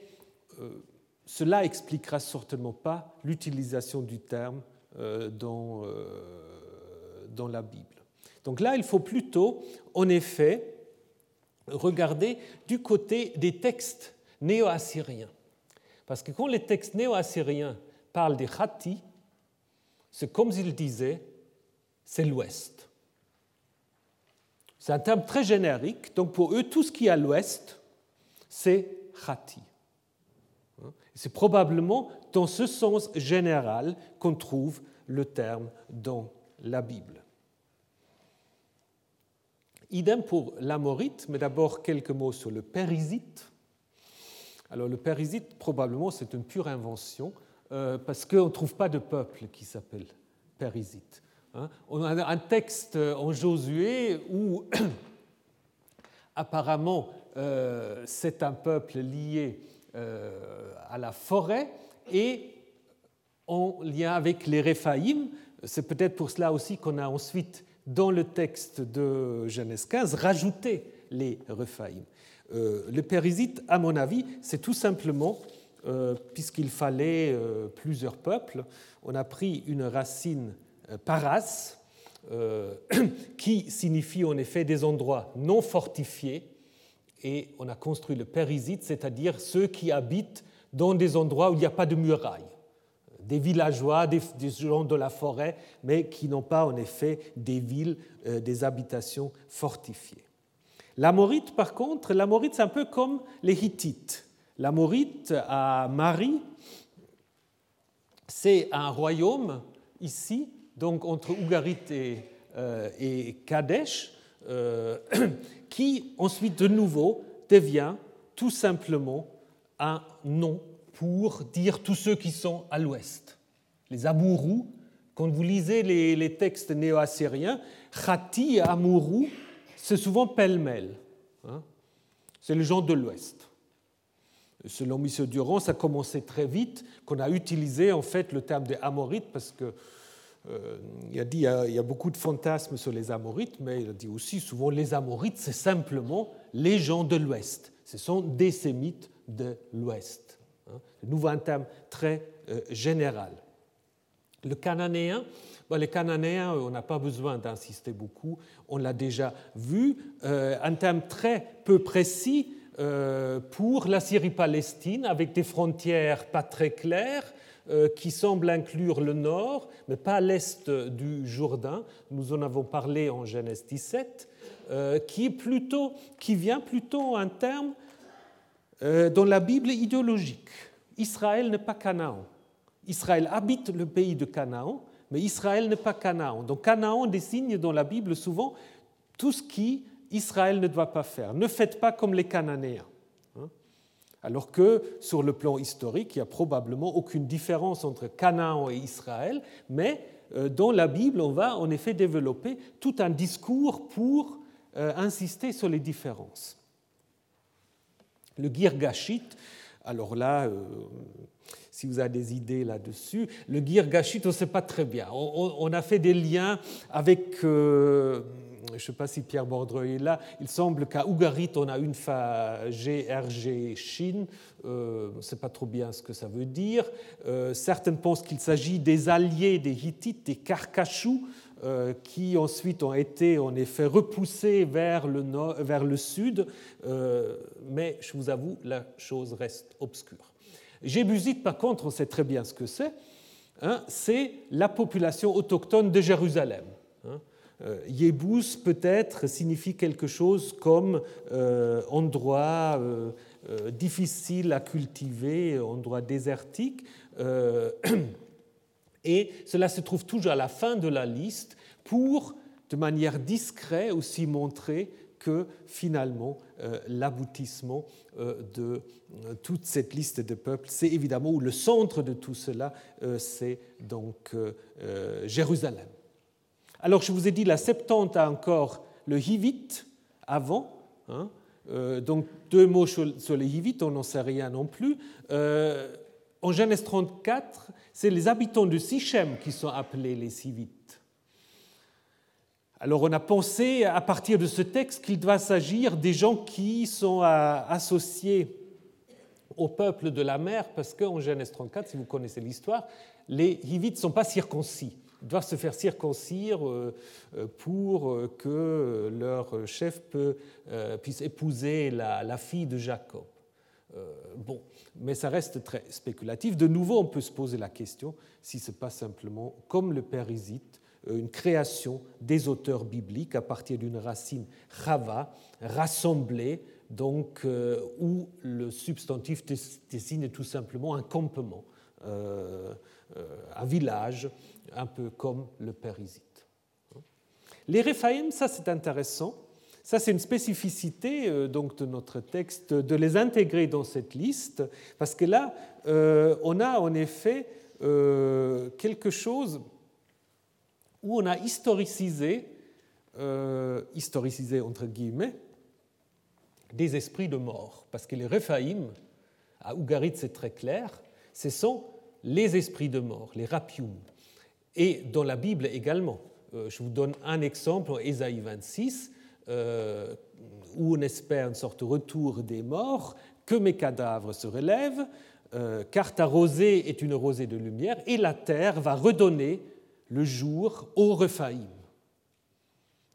cela expliquera certainement pas l'utilisation du terme dans la Bible. Donc là, il faut plutôt, en effet, regarder du côté des textes néo-assyriens. Parce que quand les textes néo-assyriens parlent des Khati, c'est comme ils disaient, c'est l'Ouest. C'est un terme très générique, donc pour eux, tout ce qui est à l'Ouest, c'est Khati. C'est probablement dans ce sens général qu'on trouve le terme dans la Bible. Idem pour l'amorite, mais d'abord quelques mots sur le périsite. Alors le périsite, probablement, c'est une pure invention, euh, parce qu'on ne trouve pas de peuple qui s'appelle périsite. Hein. On a un texte en Josué où apparemment euh, c'est un peuple lié euh, à la forêt et en lien avec les Réphaïm. C'est peut-être pour cela aussi qu'on a ensuite dans le texte de Genèse 15, rajouter les Rephaïm. Euh, le périsite, à mon avis, c'est tout simplement, euh, puisqu'il fallait euh, plusieurs peuples, on a pris une racine paras, qui signifie en effet des endroits non fortifiés, et on a construit le périsite, c'est-à-dire ceux qui habitent dans des endroits où il n'y a pas de murailles des villageois, des, gens de la forêt, mais qui n'ont pas en effet des villes, euh, des habitations fortifiées. L'Amorite, par contre, l'Amorite, c'est un peu comme les Hittites. L'Amorite à Marie, c'est un royaume ici, donc entre Ougarit et, euh, Kadesh, euh, qui ensuite de nouveau devient tout simplement un nom pour dire tous ceux qui sont à l'ouest. Les Amourous, quand vous lisez les, textes néo-assyriens, Khati et Amourou, c'est souvent pêle-mêle. Hein. c'est les gens de l'ouest. Selon M. Durand, ça a commencé très vite, qu'on a utilisé en fait le terme des Amorites parce que euh, il, a dit, il y a beaucoup de fantasmes sur les Amorites, mais il a dit aussi souvent les Amorites, c'est simplement les gens de l'Ouest. Ce sont des Sémites de l'Ouest. Hein, de nouveau un terme très euh, général. Le cananéen, Cananéens, on n'a pas besoin d'insister beaucoup, on l'a déjà vu, euh, un terme très peu précis euh, pour la Syrie-Palestine, avec des frontières pas très claires, qui semblent inclure le nord, mais pas l'est du Jourdain. Nous en avons parlé en Genèse 17, qui, plutôt, qui vient plutôt un terme euh, dans la Bible idéologique. Israël n'est pas Canaan. Israël habite le pays de Canaan, mais Israël n'est pas Canaan. Donc Canaan désigne dans la Bible souvent tout ce qui Israël ne doit pas faire. Ne faites pas comme les Cananéens. Hein. alors que sur le plan historique, il n'y a probablement aucune différence entre Canaan et Israël, mais euh, dans la Bible, on va en effet développer tout un discours pour euh, insister sur les différences. Le Girgashit, alors là, euh, si vous avez des idées là-dessus, le Girgashit, on ne sait pas très bien. On, a fait des liens avec je ne sais pas si Pierre Bordreuil est là, il semble qu'à Ougarit, on a une fa GRG Chine, euh, on ne sait pas trop bien ce que ça veut dire. Euh, certains pensent qu'il s'agit des alliés des Hittites, des Karkachous, euh, qui ensuite ont été en effet repoussés vers le, vers le sud, mais je vous avoue, la chose reste obscure. Jébusite, par contre, on sait très bien ce que c'est. Hein, c'est la population autochtone de Jérusalem. Hein. Euh, peut-être signifie quelque chose comme euh, endroit euh, difficile à cultiver, endroit désertique. Et cela se trouve toujours à la fin de la liste pour, de manière discrète, aussi montrer que finalement l'aboutissement de toute cette liste de peuples, c'est évidemment, ou le centre de tout cela, c'est donc Jérusalem. Alors je vous ai dit, la Septante a encore le Hivite avant. Hein, euh, donc deux mots sur, les Hivites, on n'en sait rien non plus. Euh, en Genèse 34, c'est les habitants de Sichem qui sont appelés les Hivites. Alors on a pensé à partir de ce texte qu'il doit s'agir des gens qui sont associés au peuple de la mer, parce qu'en Genèse 34, si vous connaissez l'histoire, les Hivites ne sont pas circoncis doivent se faire circoncire euh, euh, pour euh, que leur chef puisse épouser la, fille de Jacob. Bon, mais ça reste très spéculatif. De nouveau, on peut se poser la question si ce n'est pas simplement, comme le père hésite, une création des auteurs bibliques à partir d'une racine chava, rassemblée, donc, où le substantif désigne tout simplement un campement, un village, un peu comme le périsite. Les Réphaïm, ça c'est intéressant. Ça, c'est une spécificité euh, donc, de notre texte, de les intégrer dans cette liste, parce que là, euh, on a en effet euh, quelque chose où on a historicisé, historicisé entre guillemets, des esprits de mort. Parce que les Réphaïm, à Ougarit c'est très clair, ce sont les esprits de mort, les rapium et dans la Bible également. Euh, je vous donne un exemple Ésaïe 26, euh, où on espère une sorte de retour des morts, que mes cadavres se relèvent, euh, car ta rosée est une rosée de lumière, et la terre va redonner le jour au Rephaïm.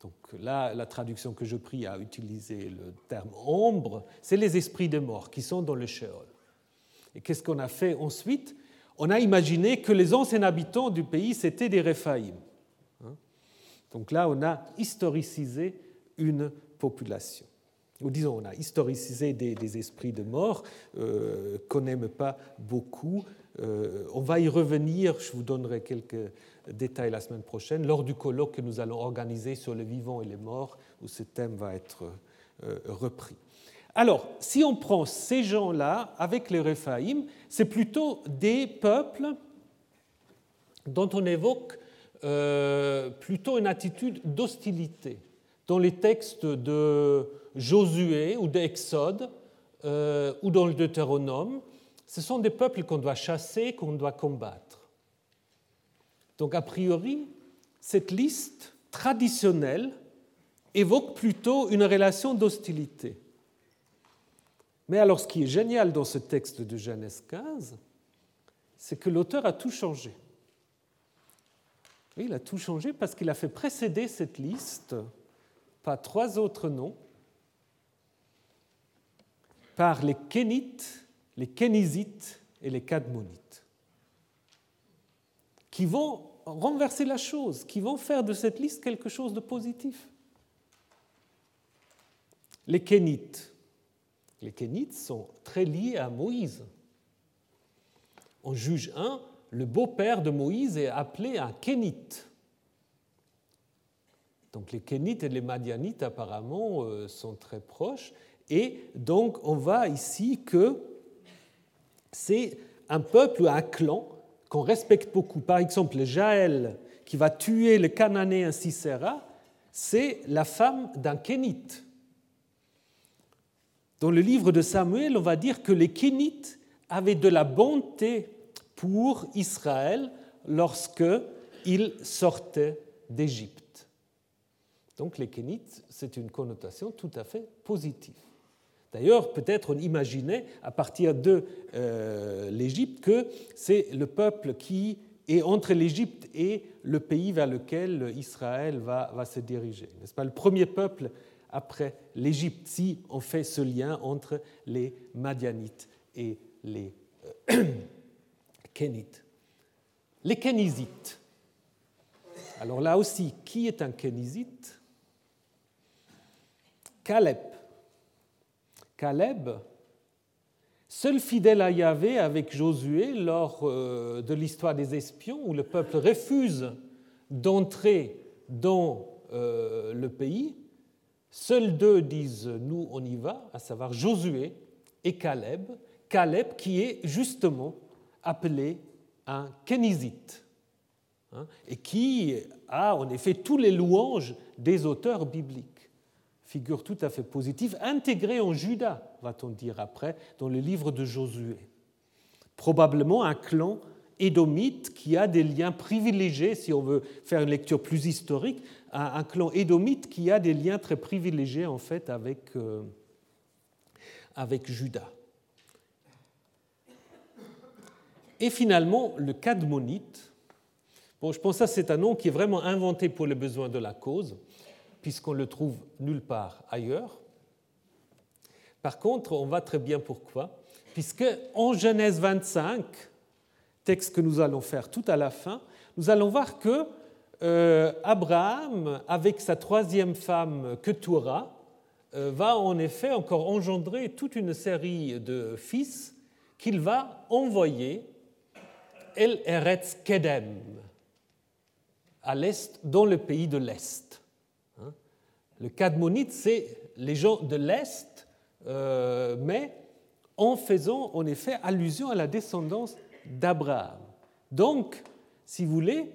Donc là, la traduction que je prie à utiliser le terme ombre, c'est les esprits de mort qui sont dans le Sheol. Et qu'est-ce qu'on a fait ensuite? On a imaginé que les anciens habitants du pays, c'était des Réphaïm. Hein? Donc là, on a historicisé une population. Ou disons, on a historicisé des, esprits de mort euh, qu'on n'aime pas beaucoup. Euh, on va y revenir, je vous donnerai quelques détails la semaine prochaine, lors du colloque que nous allons organiser sur les vivants et les morts, où ce thème va être euh, repris. Alors, si on prend ces gens-là avec les Réphaïm, c'est plutôt des peuples dont on évoque plutôt une attitude d'hostilité. Dans les textes de Josué ou d'Exode euh, ou dans le Deutéronome, ce sont des peuples qu'on doit chasser, qu'on doit combattre. Donc, a priori, cette liste traditionnelle évoque plutôt une relation d'hostilité. Mais alors, ce qui est génial dans ce texte de Genèse 15, c'est que l'auteur a tout changé. il a tout changé parce qu'il a fait précéder cette liste trois autres noms, par les Kénites, les Kénisites et les Cadmonites, qui vont renverser la chose, qui vont faire de cette liste quelque chose de positif. Les Kénites, les Kénites sont très liés à Moïse. En juge 1, le beau-père de Moïse est appelé un Kénite. Donc les Kénites et les Madianites apparemment euh, sont très proches. Et donc on voit ici que c'est un peuple un clan qu'on respecte beaucoup. Par exemple, Jaël, qui va tuer le Cananéen Sisera, c'est la femme d'un Kénite. Dans le livre de Samuel, on va dire que les Kénites avaient de la bonté pour Israël lorsque il sortait d'Égypte. Donc les Kénites, c'est une connotation tout à fait positive. D'ailleurs, peut-être on imaginait à partir de euh, l'Égypte que c'est le peuple qui est entre l'Égypte et le pays vers lequel Israël va, se diriger. N'est-ce pas? Le premier peuple après l'Égypte, si on fait ce lien entre les Madianites et les euh, Kénites. Les Kénisites. Alors là aussi, qui est un Kénisite? Caleb. Caleb, seul fidèle à Yahvé avec Josué lors euh, de l'histoire des espions, où le peuple refuse d'entrer dans euh, le pays, seuls deux disent nous on y va, à savoir Josué et Caleb. Caleb qui est justement appelé un kénisite hein, et qui a en effet tous les louanges des auteurs bibliques figure tout à fait positive, intégrée en Juda, va-t-on dire après, dans le livre de Josué. Probablement un clan édomite qui a des liens privilégiés, si on veut faire une lecture plus historique, un, clan édomite qui a des liens très privilégiés en fait avec, euh, avec Juda. Et finalement, le Cadmonite. Bon, je pense que c'est un nom qui est vraiment inventé pour les besoins de la cause puisqu'on le trouve nulle part ailleurs. Par contre, on voit très bien pourquoi, puisque en Genèse 25, texte que nous allons faire tout à la fin, nous allons voir que euh, Abraham, avec sa troisième femme Ketura, euh, va en effet encore engendrer toute une série de fils qu'il va envoyer El Eretz Kedem, à l'est, dans le pays de l'Est. Le Cadmonite, c'est les gens de l'Est, euh, mais en faisant en effet allusion à la descendance d'Abraham. Donc, si vous voulez,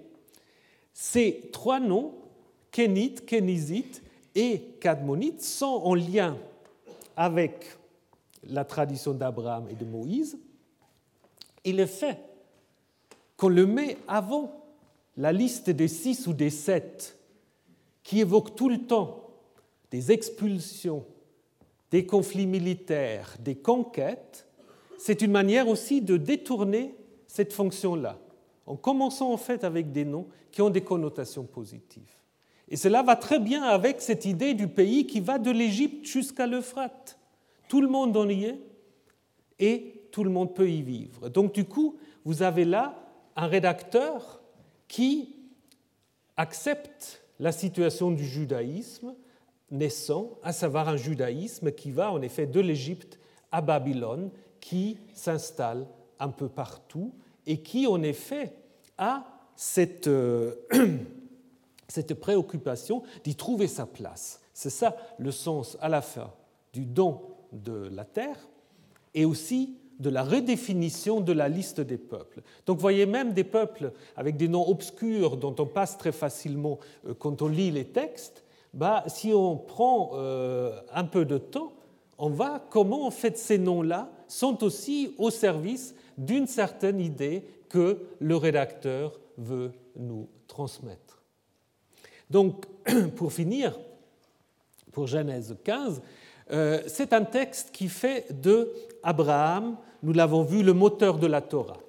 ces trois noms, Kénite, Kénizite et Cadmonite, sont en lien avec la tradition d'Abraham et de Moïse. Et le fait qu'on le met avant la liste des six ou des sept qui évoque tout le temps des expulsions, des conflits militaires, des conquêtes, c'est une manière aussi de détourner cette fonction-là, en commençant en fait avec des noms qui ont des connotations positives. Et cela va très bien avec cette idée du pays qui va de l'Égypte jusqu'à l'Euphrate. Tout le monde en y est et tout le monde peut y vivre. Donc du coup, vous avez là un rédacteur qui accepte la situation du judaïsme naissant, à savoir un judaïsme qui va en effet de l'Égypte à Babylone, qui s'installe un peu partout et qui en effet a cette, euh, cette préoccupation d'y trouver sa place. C'est ça le sens à la fin du don de la terre et aussi de la redéfinition de la liste des peuples. Donc vous voyez même des peuples avec des noms obscurs dont on passe très facilement euh, quand on lit les textes, bah, si on prend euh, un peu de temps, on voit comment en fait ces noms-là sont aussi au service d'une certaine idée que le rédacteur veut nous transmettre. Donc, pour finir, pour Genèse 15, euh, c'est un texte qui fait de Abraham, nous l'avons vu, le moteur de la Torah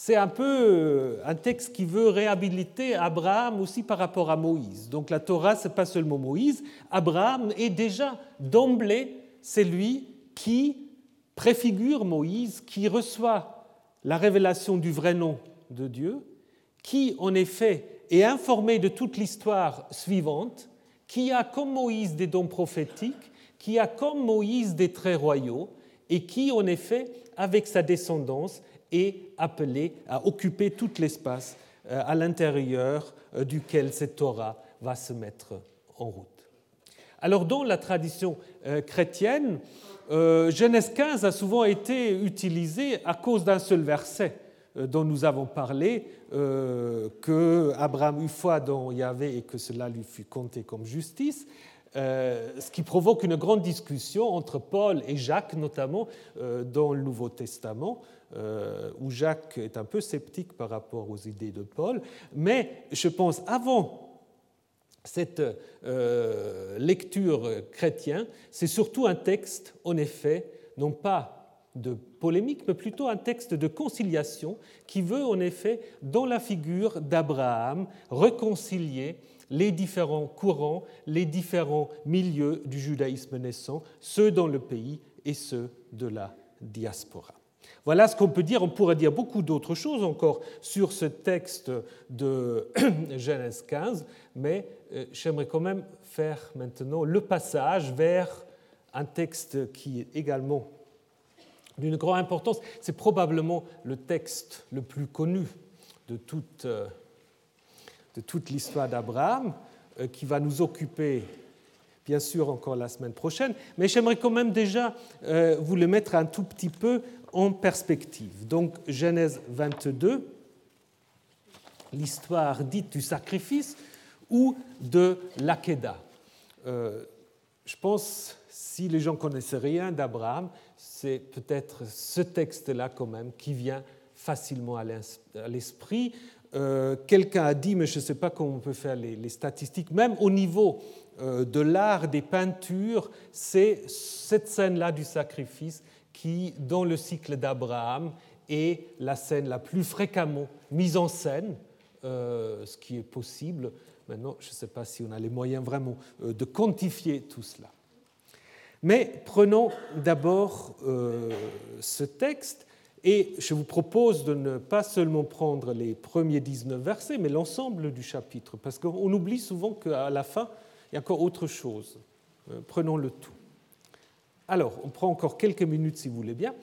c'est un peu euh, un texte qui veut réhabiliter Abraham aussi par rapport à Moïse. Donc la Torah, ce n'est pas seulement Moïse. Abraham est déjà d'emblée celui qui préfigure Moïse, qui reçoit la révélation du vrai nom de Dieu, qui en effet est informé de toute l'histoire suivante, qui a comme Moïse des dons prophétiques, qui a comme Moïse des traits royaux, et qui en effet, avec sa descendance, est appelé à occuper tout l'espace euh, à l'intérieur euh, duquel cette Torah va se mettre en route. Alors dans la tradition euh, chrétienne, Genèse 15 a souvent été utilisé à cause d'un seul verset dont nous avons parlé, que Abraham eut foi dans Yahvé et que cela lui fut compté comme justice. ce qui provoque une grande discussion entre Paul et Jacques, notamment dans le Nouveau Testament, où Jacques est un peu sceptique par rapport aux idées de Paul. Mais je pense, avant cette euh, lecture chrétienne, c'est surtout un texte, en effet, non pas de polémique, mais plutôt un texte de conciliation qui veut, en effet, dans la figure d'Abraham, réconcilier les différents courants, les différents milieux du judaïsme naissant, ceux dans le pays et ceux de la diaspora. Voilà ce qu'on peut dire. On pourrait dire beaucoup d'autres choses encore sur ce texte de Genèse 15, mais euh, j'aimerais quand même faire maintenant le passage vers un texte qui est également d'une grande importance. C'est probablement le texte le plus connu de toute, euh, de toute l'histoire d'Abraham, euh, qui va nous occuper bien sûr encore la semaine prochaine, mais j'aimerais quand même déjà vous le mettre un tout petit peu en perspective. Donc Genèse 22, l'histoire dite du sacrifice ou de l'Akedah. Euh, je pense, si les gens connaissent rien d'Abraham, c'est peut-être ce texte-là quand même qui vient facilement à l'esprit. Euh, quelqu'un a dit, mais je ne sais pas comment on peut faire les, statistiques, même au niveau euh, de l'art des peintures, c'est cette scène-là du sacrifice qui, dans le cycle d'Abraham, est la scène la plus fréquemment mise en scène, euh, ce qui est possible. Maintenant, je ne sais pas si on a les moyens vraiment euh, de quantifier tout cela. Mais prenons d'abord euh, ce texte et je vous propose de ne pas seulement prendre les premiers 19 versets, mais l'ensemble du chapitre, parce qu'on oublie souvent qu'à la fin, il y a encore autre chose. Prenons le tout. Alors, on prend encore quelques minutes si vous voulez bien.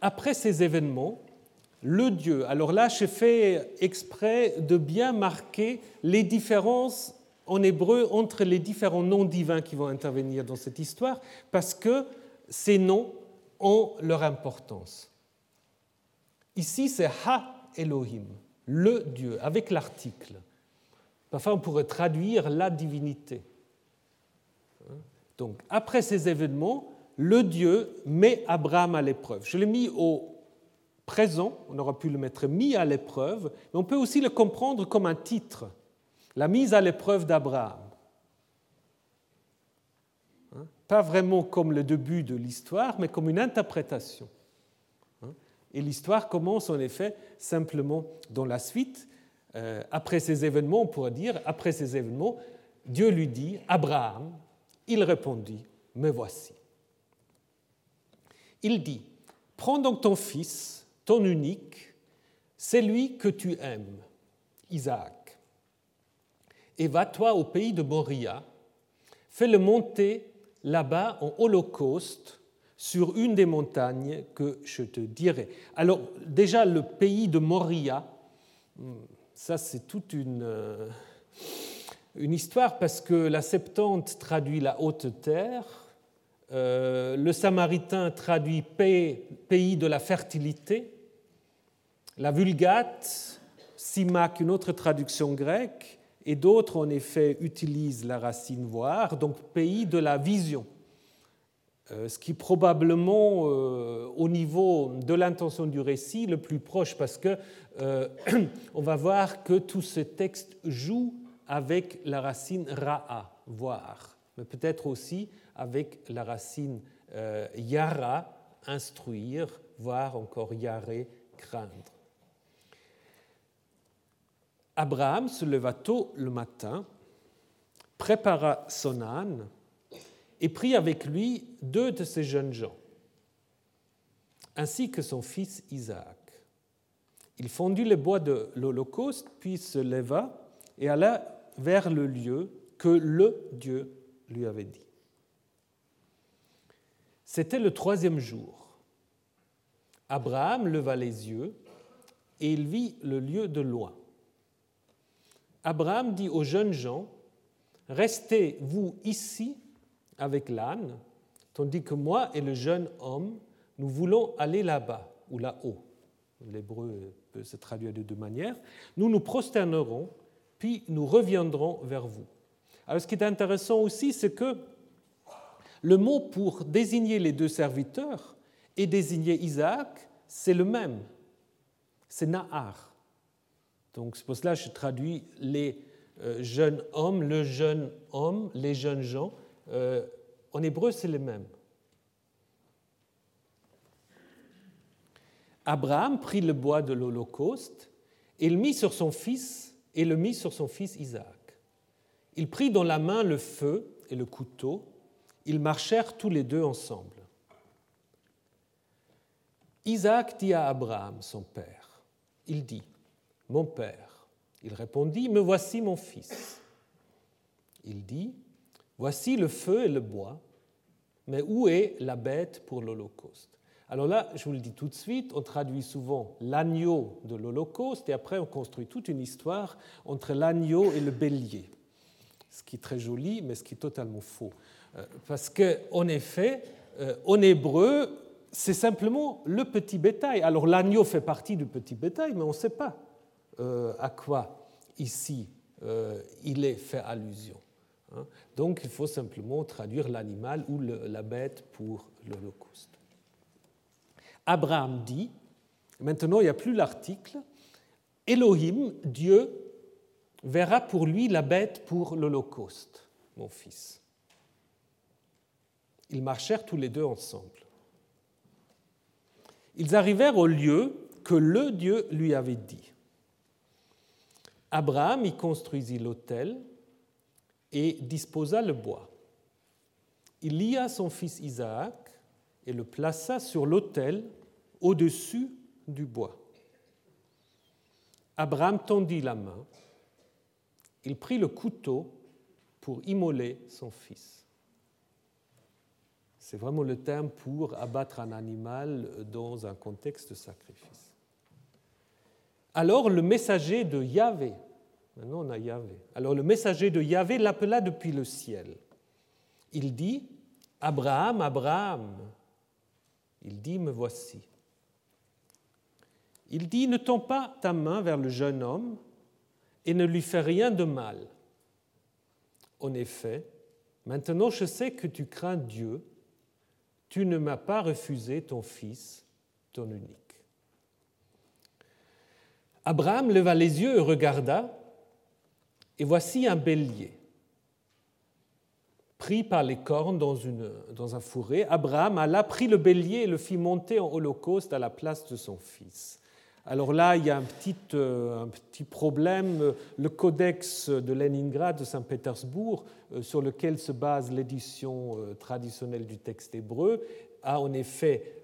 Après ces événements, le Dieu, alors là j'ai fait exprès de bien marquer les différences en hébreu entre les différents noms divins qui vont intervenir dans cette histoire, parce que ces noms ont leur importance. Ici c'est Ha Elohim, le Dieu, avec l'article. Parfois on pourrait traduire la divinité. Donc, après ces événements, le Dieu met Abraham à l'épreuve. Je l'ai mis au présent, on aurait pu le mettre mis à l'épreuve, mais on peut aussi le comprendre comme un titre, la mise à l'épreuve d'Abraham. Hein? Pas vraiment comme le début de l'histoire, mais comme une interprétation. Hein? Et l'histoire commence en effet simplement dans la suite. Euh, après ces événements, on pourrait dire, après ces événements, Dieu lui dit, Abraham, il répondit, Me voici. Il dit, Prends donc ton fils, ton unique, celui que tu aimes, Isaac, et va-toi au pays de Moria, fais-le monter là-bas en holocauste sur une des montagnes que je te dirai. Alors déjà, le pays de Moria, hmm, ça c'est toute une... Une histoire parce que la Septante traduit la haute terre, euh, le Samaritain traduit pays de la fertilité, la Vulgate marque une autre traduction grecque, et d'autres en effet utilisent la racine voir, donc pays de la vision. Euh, ce qui probablement euh, au niveau de l'intention du récit le plus proche parce que on va voir que tout ce texte joue avec la racine ra'a, voir, mais peut-être aussi avec la racine euh, yara, instruire, voir encore yare, craindre. Abraham se leva tôt le matin, prépara son âne et prit avec lui deux de ses jeunes gens, ainsi que son fils Isaac. Il fondit les bois de l'Holocauste, puis se leva et alla vers le lieu que le Dieu lui avait dit. C'était le troisième jour. Abraham leva les yeux et il vit le lieu de loin. Abraham dit aux jeunes gens, Restez vous ici avec l'âne, tandis que moi et le jeune homme, nous voulons aller là-bas ou là-haut. L'hébreu peut se traduire de deux manières. Nous nous prosternerons, puis nous reviendrons vers vous. Alors ce qui est intéressant aussi, c'est que le mot pour désigner les deux serviteurs et désigner Isaac, c'est le même. C'est Nahar. Donc c'est pour cela que je traduis les euh, jeunes hommes, le jeune homme, les jeunes gens. Euh, en hébreu, c'est le même. Abraham prit le bois de l'Holocauste et le mit sur son fils et le mit sur son fils Isaac. Il prit dans la main le feu et le couteau. Ils marchèrent tous les deux ensemble. Isaac dit à Abraham, son père, il dit, Mon père. Il répondit, Me voici mon fils. Il dit, Voici le feu et le bois, mais où est la bête pour l'Holocauste? Alors là, je vous le dis tout de suite, on traduit souvent l'agneau de l'Holocauste et après on construit toute une histoire entre l'agneau et le bélier. Ce qui est très joli, mais ce qui est totalement faux. Euh, parce qu'en effet, euh, en hébreu, c'est simplement le petit bétail. Alors l'agneau fait partie du petit bétail, mais on ne sait pas euh, à quoi ici il est fait allusion. Hein. Donc il faut simplement traduire l'animal ou la bête pour l'Holocauste. Abraham dit, maintenant il n'y a plus l'article, Elohim, Dieu, verra pour lui la bête pour l'Holocauste, mon fils. Ils marchèrent tous les deux ensemble. Ils arrivèrent au lieu que le Dieu lui avait dit. Abraham y construisit l'autel et disposa le bois. Il lia son fils Isaac et le plaça sur l'autel au-dessus du bois. Abraham tendit la main, il prit le couteau pour immoler son fils. C'est vraiment le terme pour abattre un animal dans un contexte de sacrifice. Alors le messager de Yahvé, maintenant on a Yahvé, alors le messager de Yahvé l'appela depuis le ciel. Il dit, Abraham, Abraham. Il dit, me voici. Il dit, ne tends pas ta main vers le jeune homme et ne lui fais rien de mal. En effet, maintenant je sais que tu crains Dieu, tu ne m'as pas refusé ton fils, ton unique. Abraham leva les yeux et regarda, et voici un bélier pris par les cornes dans, une, dans un fourré, Abraham alla, prit le bélier et le fit monter en holocauste à la place de son fils. Alors là, il y a un petit, euh, un petit problème. Le codex de Leningrad de Saint-Pétersbourg, euh, sur lequel se base l'édition euh, traditionnelle du texte hébreu, a en effet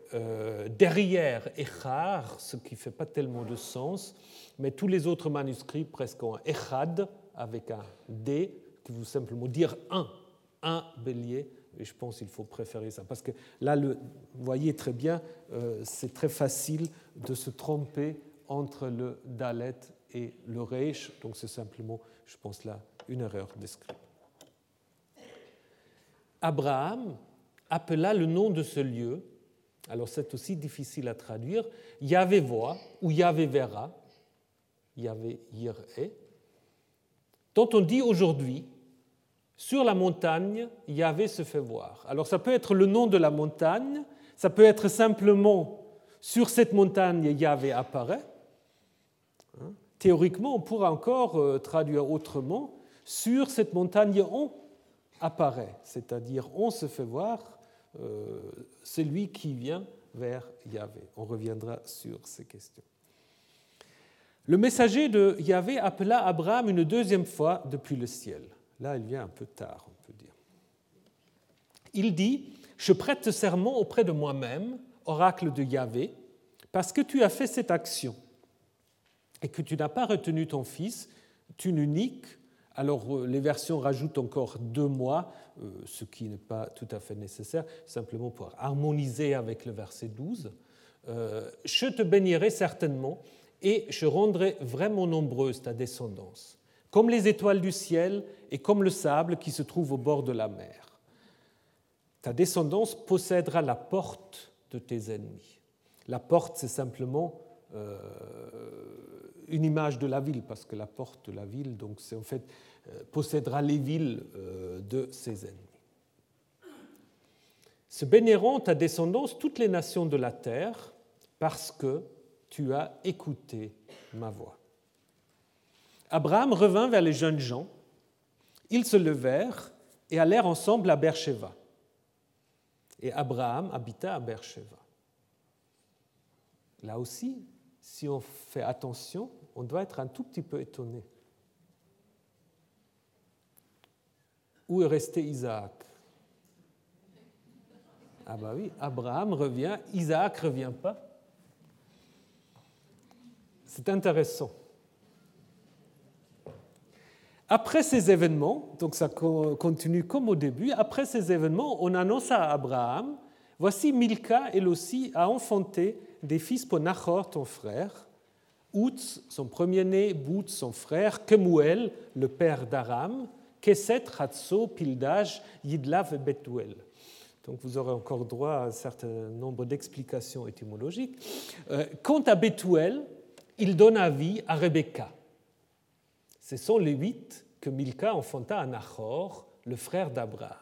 derrière Echar, ce qui ne fait pas tellement de sens, mais tous les autres manuscrits presque un Echad avec un D, qui veut simplement dire un un bélier. Et je pense qu'il faut préférer ça. Parce que là, vous voyez très bien, euh, c'est très facile de se tromper entre le Dalet et le Reich. Donc c'est simplement, je pense là, une erreur d'escript. Abraham appela le nom de ce lieu, alors c'est aussi difficile à traduire, Yahvé voit ou Yahvé verra, Yahvé dont on dit aujourd'hui sur la montagne, Yahvé se fait voir. Alors ça peut être le nom de la montagne, ça peut être simplement sur cette montagne, Yahvé apparaît. Hein? Théoriquement, on pourra encore euh, traduire autrement, sur cette montagne, on apparaît, c'est-à-dire on se fait voir, euh, c'est lui qui vient vers Yahvé. On reviendra sur ces questions. Le messager de Yahvé appela Abraham une deuxième fois depuis le ciel. Là, il vient un peu tard, on peut dire. Il dit, je prête serment auprès de moi-même, oracle de Yahvé, parce que tu as fait cette action et que tu n'as pas retenu ton fils, tu unique. Alors euh, les versions rajoutent encore deux mois, euh, ce qui n'est pas tout à fait nécessaire, simplement pour harmoniser avec le verset 12. Euh, je te bénirai certainement et je rendrai vraiment nombreuse ta descendance comme les étoiles du ciel et comme le sable qui se trouve au bord de la mer. Ta descendance possédera la porte de tes ennemis. La porte, c'est simplement euh, une image de la ville, parce que la porte de la ville, donc c'est en fait euh, possédera les villes euh, de ses ennemis. Se béniront ta descendance toutes les nations de la terre, parce que tu as écouté ma voix. Abraham revint vers les jeunes gens. Ils se levèrent et allèrent ensemble à Beersheba. Et Abraham habita à Beersheba. Là aussi, si on fait attention, on doit être un tout petit peu étonné. Où est resté Isaac? Ah bah oui, Abraham revient, Isaac ne revient pas. C'est intéressant. Après ces événements, donc ça continue comme au début, après ces événements, on annonce à Abraham, voici Milka, elle aussi, a enfanté des fils pour Nachor, ton frère, Outz, son premier-né, Boutz, son frère, Kemuel, le père d'Aram, Keset, Hatso, Pildaj, Yidlav et Betuel. Donc vous aurez encore droit à un certain nombre d'explications étymologiques. Euh, quant à Betuel, il donne avis à Rebecca. Ce sont les huit que Milka enfanta à Nachor, le frère d'Abraham.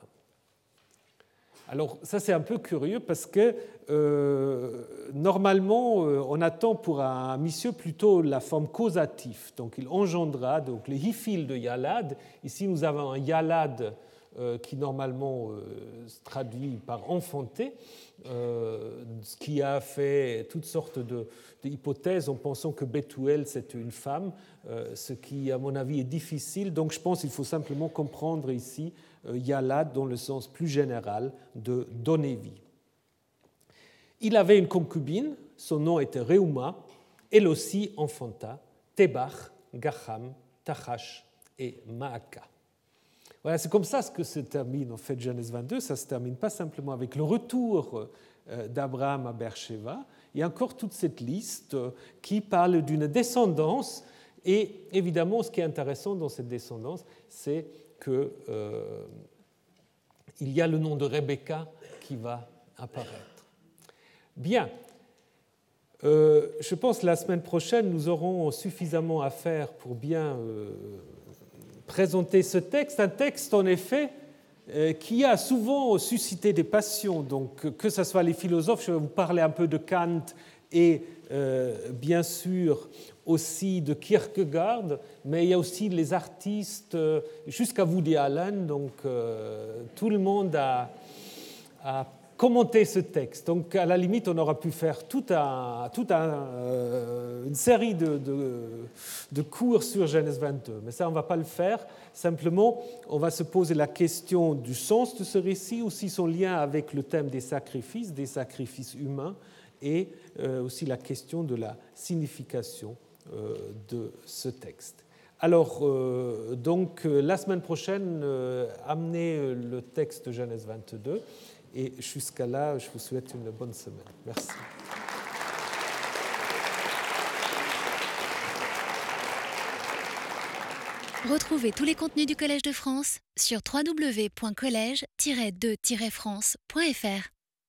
Alors ça c'est un peu curieux parce que euh, normalement euh, on attend pour un monsieur plutôt la forme causative. Donc il engendra donc les hifil de Yalad. Ici nous avons un Yalad euh, qui normalement se traduit par enfanter, ce qui a fait toutes sortes d'hypothèses en pensant que Bethuel c'était une femme, ce qui à mon avis est difficile. Donc je pense qu'il faut simplement comprendre ici euh, dans le sens plus général de donner vie. Il avait une concubine, son nom était Reuma, elle aussi enfanta Tebach, Gacham, Tachash et Maaka. Voilà, c'est comme ça que se termine en fait Genèse 22. Ça se termine pas simplement avec le retour euh, d'Abraham à Beersheba. Il y a encore toute cette liste euh, qui parle d'une descendance. Et évidemment, ce qui est intéressant dans cette descendance, c'est qu'il euh, y a le nom de Rebecca qui va apparaître. Bien. Je pense que la semaine prochaine, nous aurons suffisamment à faire pour bien présenter ce texte. Un texte, en effet, qui a souvent suscité des passions. Donc, que ce soit les philosophes, je vais vous parler un peu de Kant et bien sûr aussi de Kierkegaard, mais il y a aussi les artistes, euh, jusqu'à Woody Allen, donc euh, tout le monde a, commenté ce texte. Donc à la limite, on aura pu faire toute euh, une série de, cours sur Genèse 22, mais ça, on ne va pas le faire. Simplement, on va se poser la question du sens de ce récit, aussi son lien avec le thème des sacrifices, des sacrifices humains, et aussi la question de la signification euh, de ce texte. Alors, euh, donc, euh, la semaine prochaine, amenez le texte de Genèse 22. Et jusqu'à là, je vous souhaite une bonne semaine. Merci. Retrouvez tous les contenus du Collège de France sur www.colège-2-france.fr.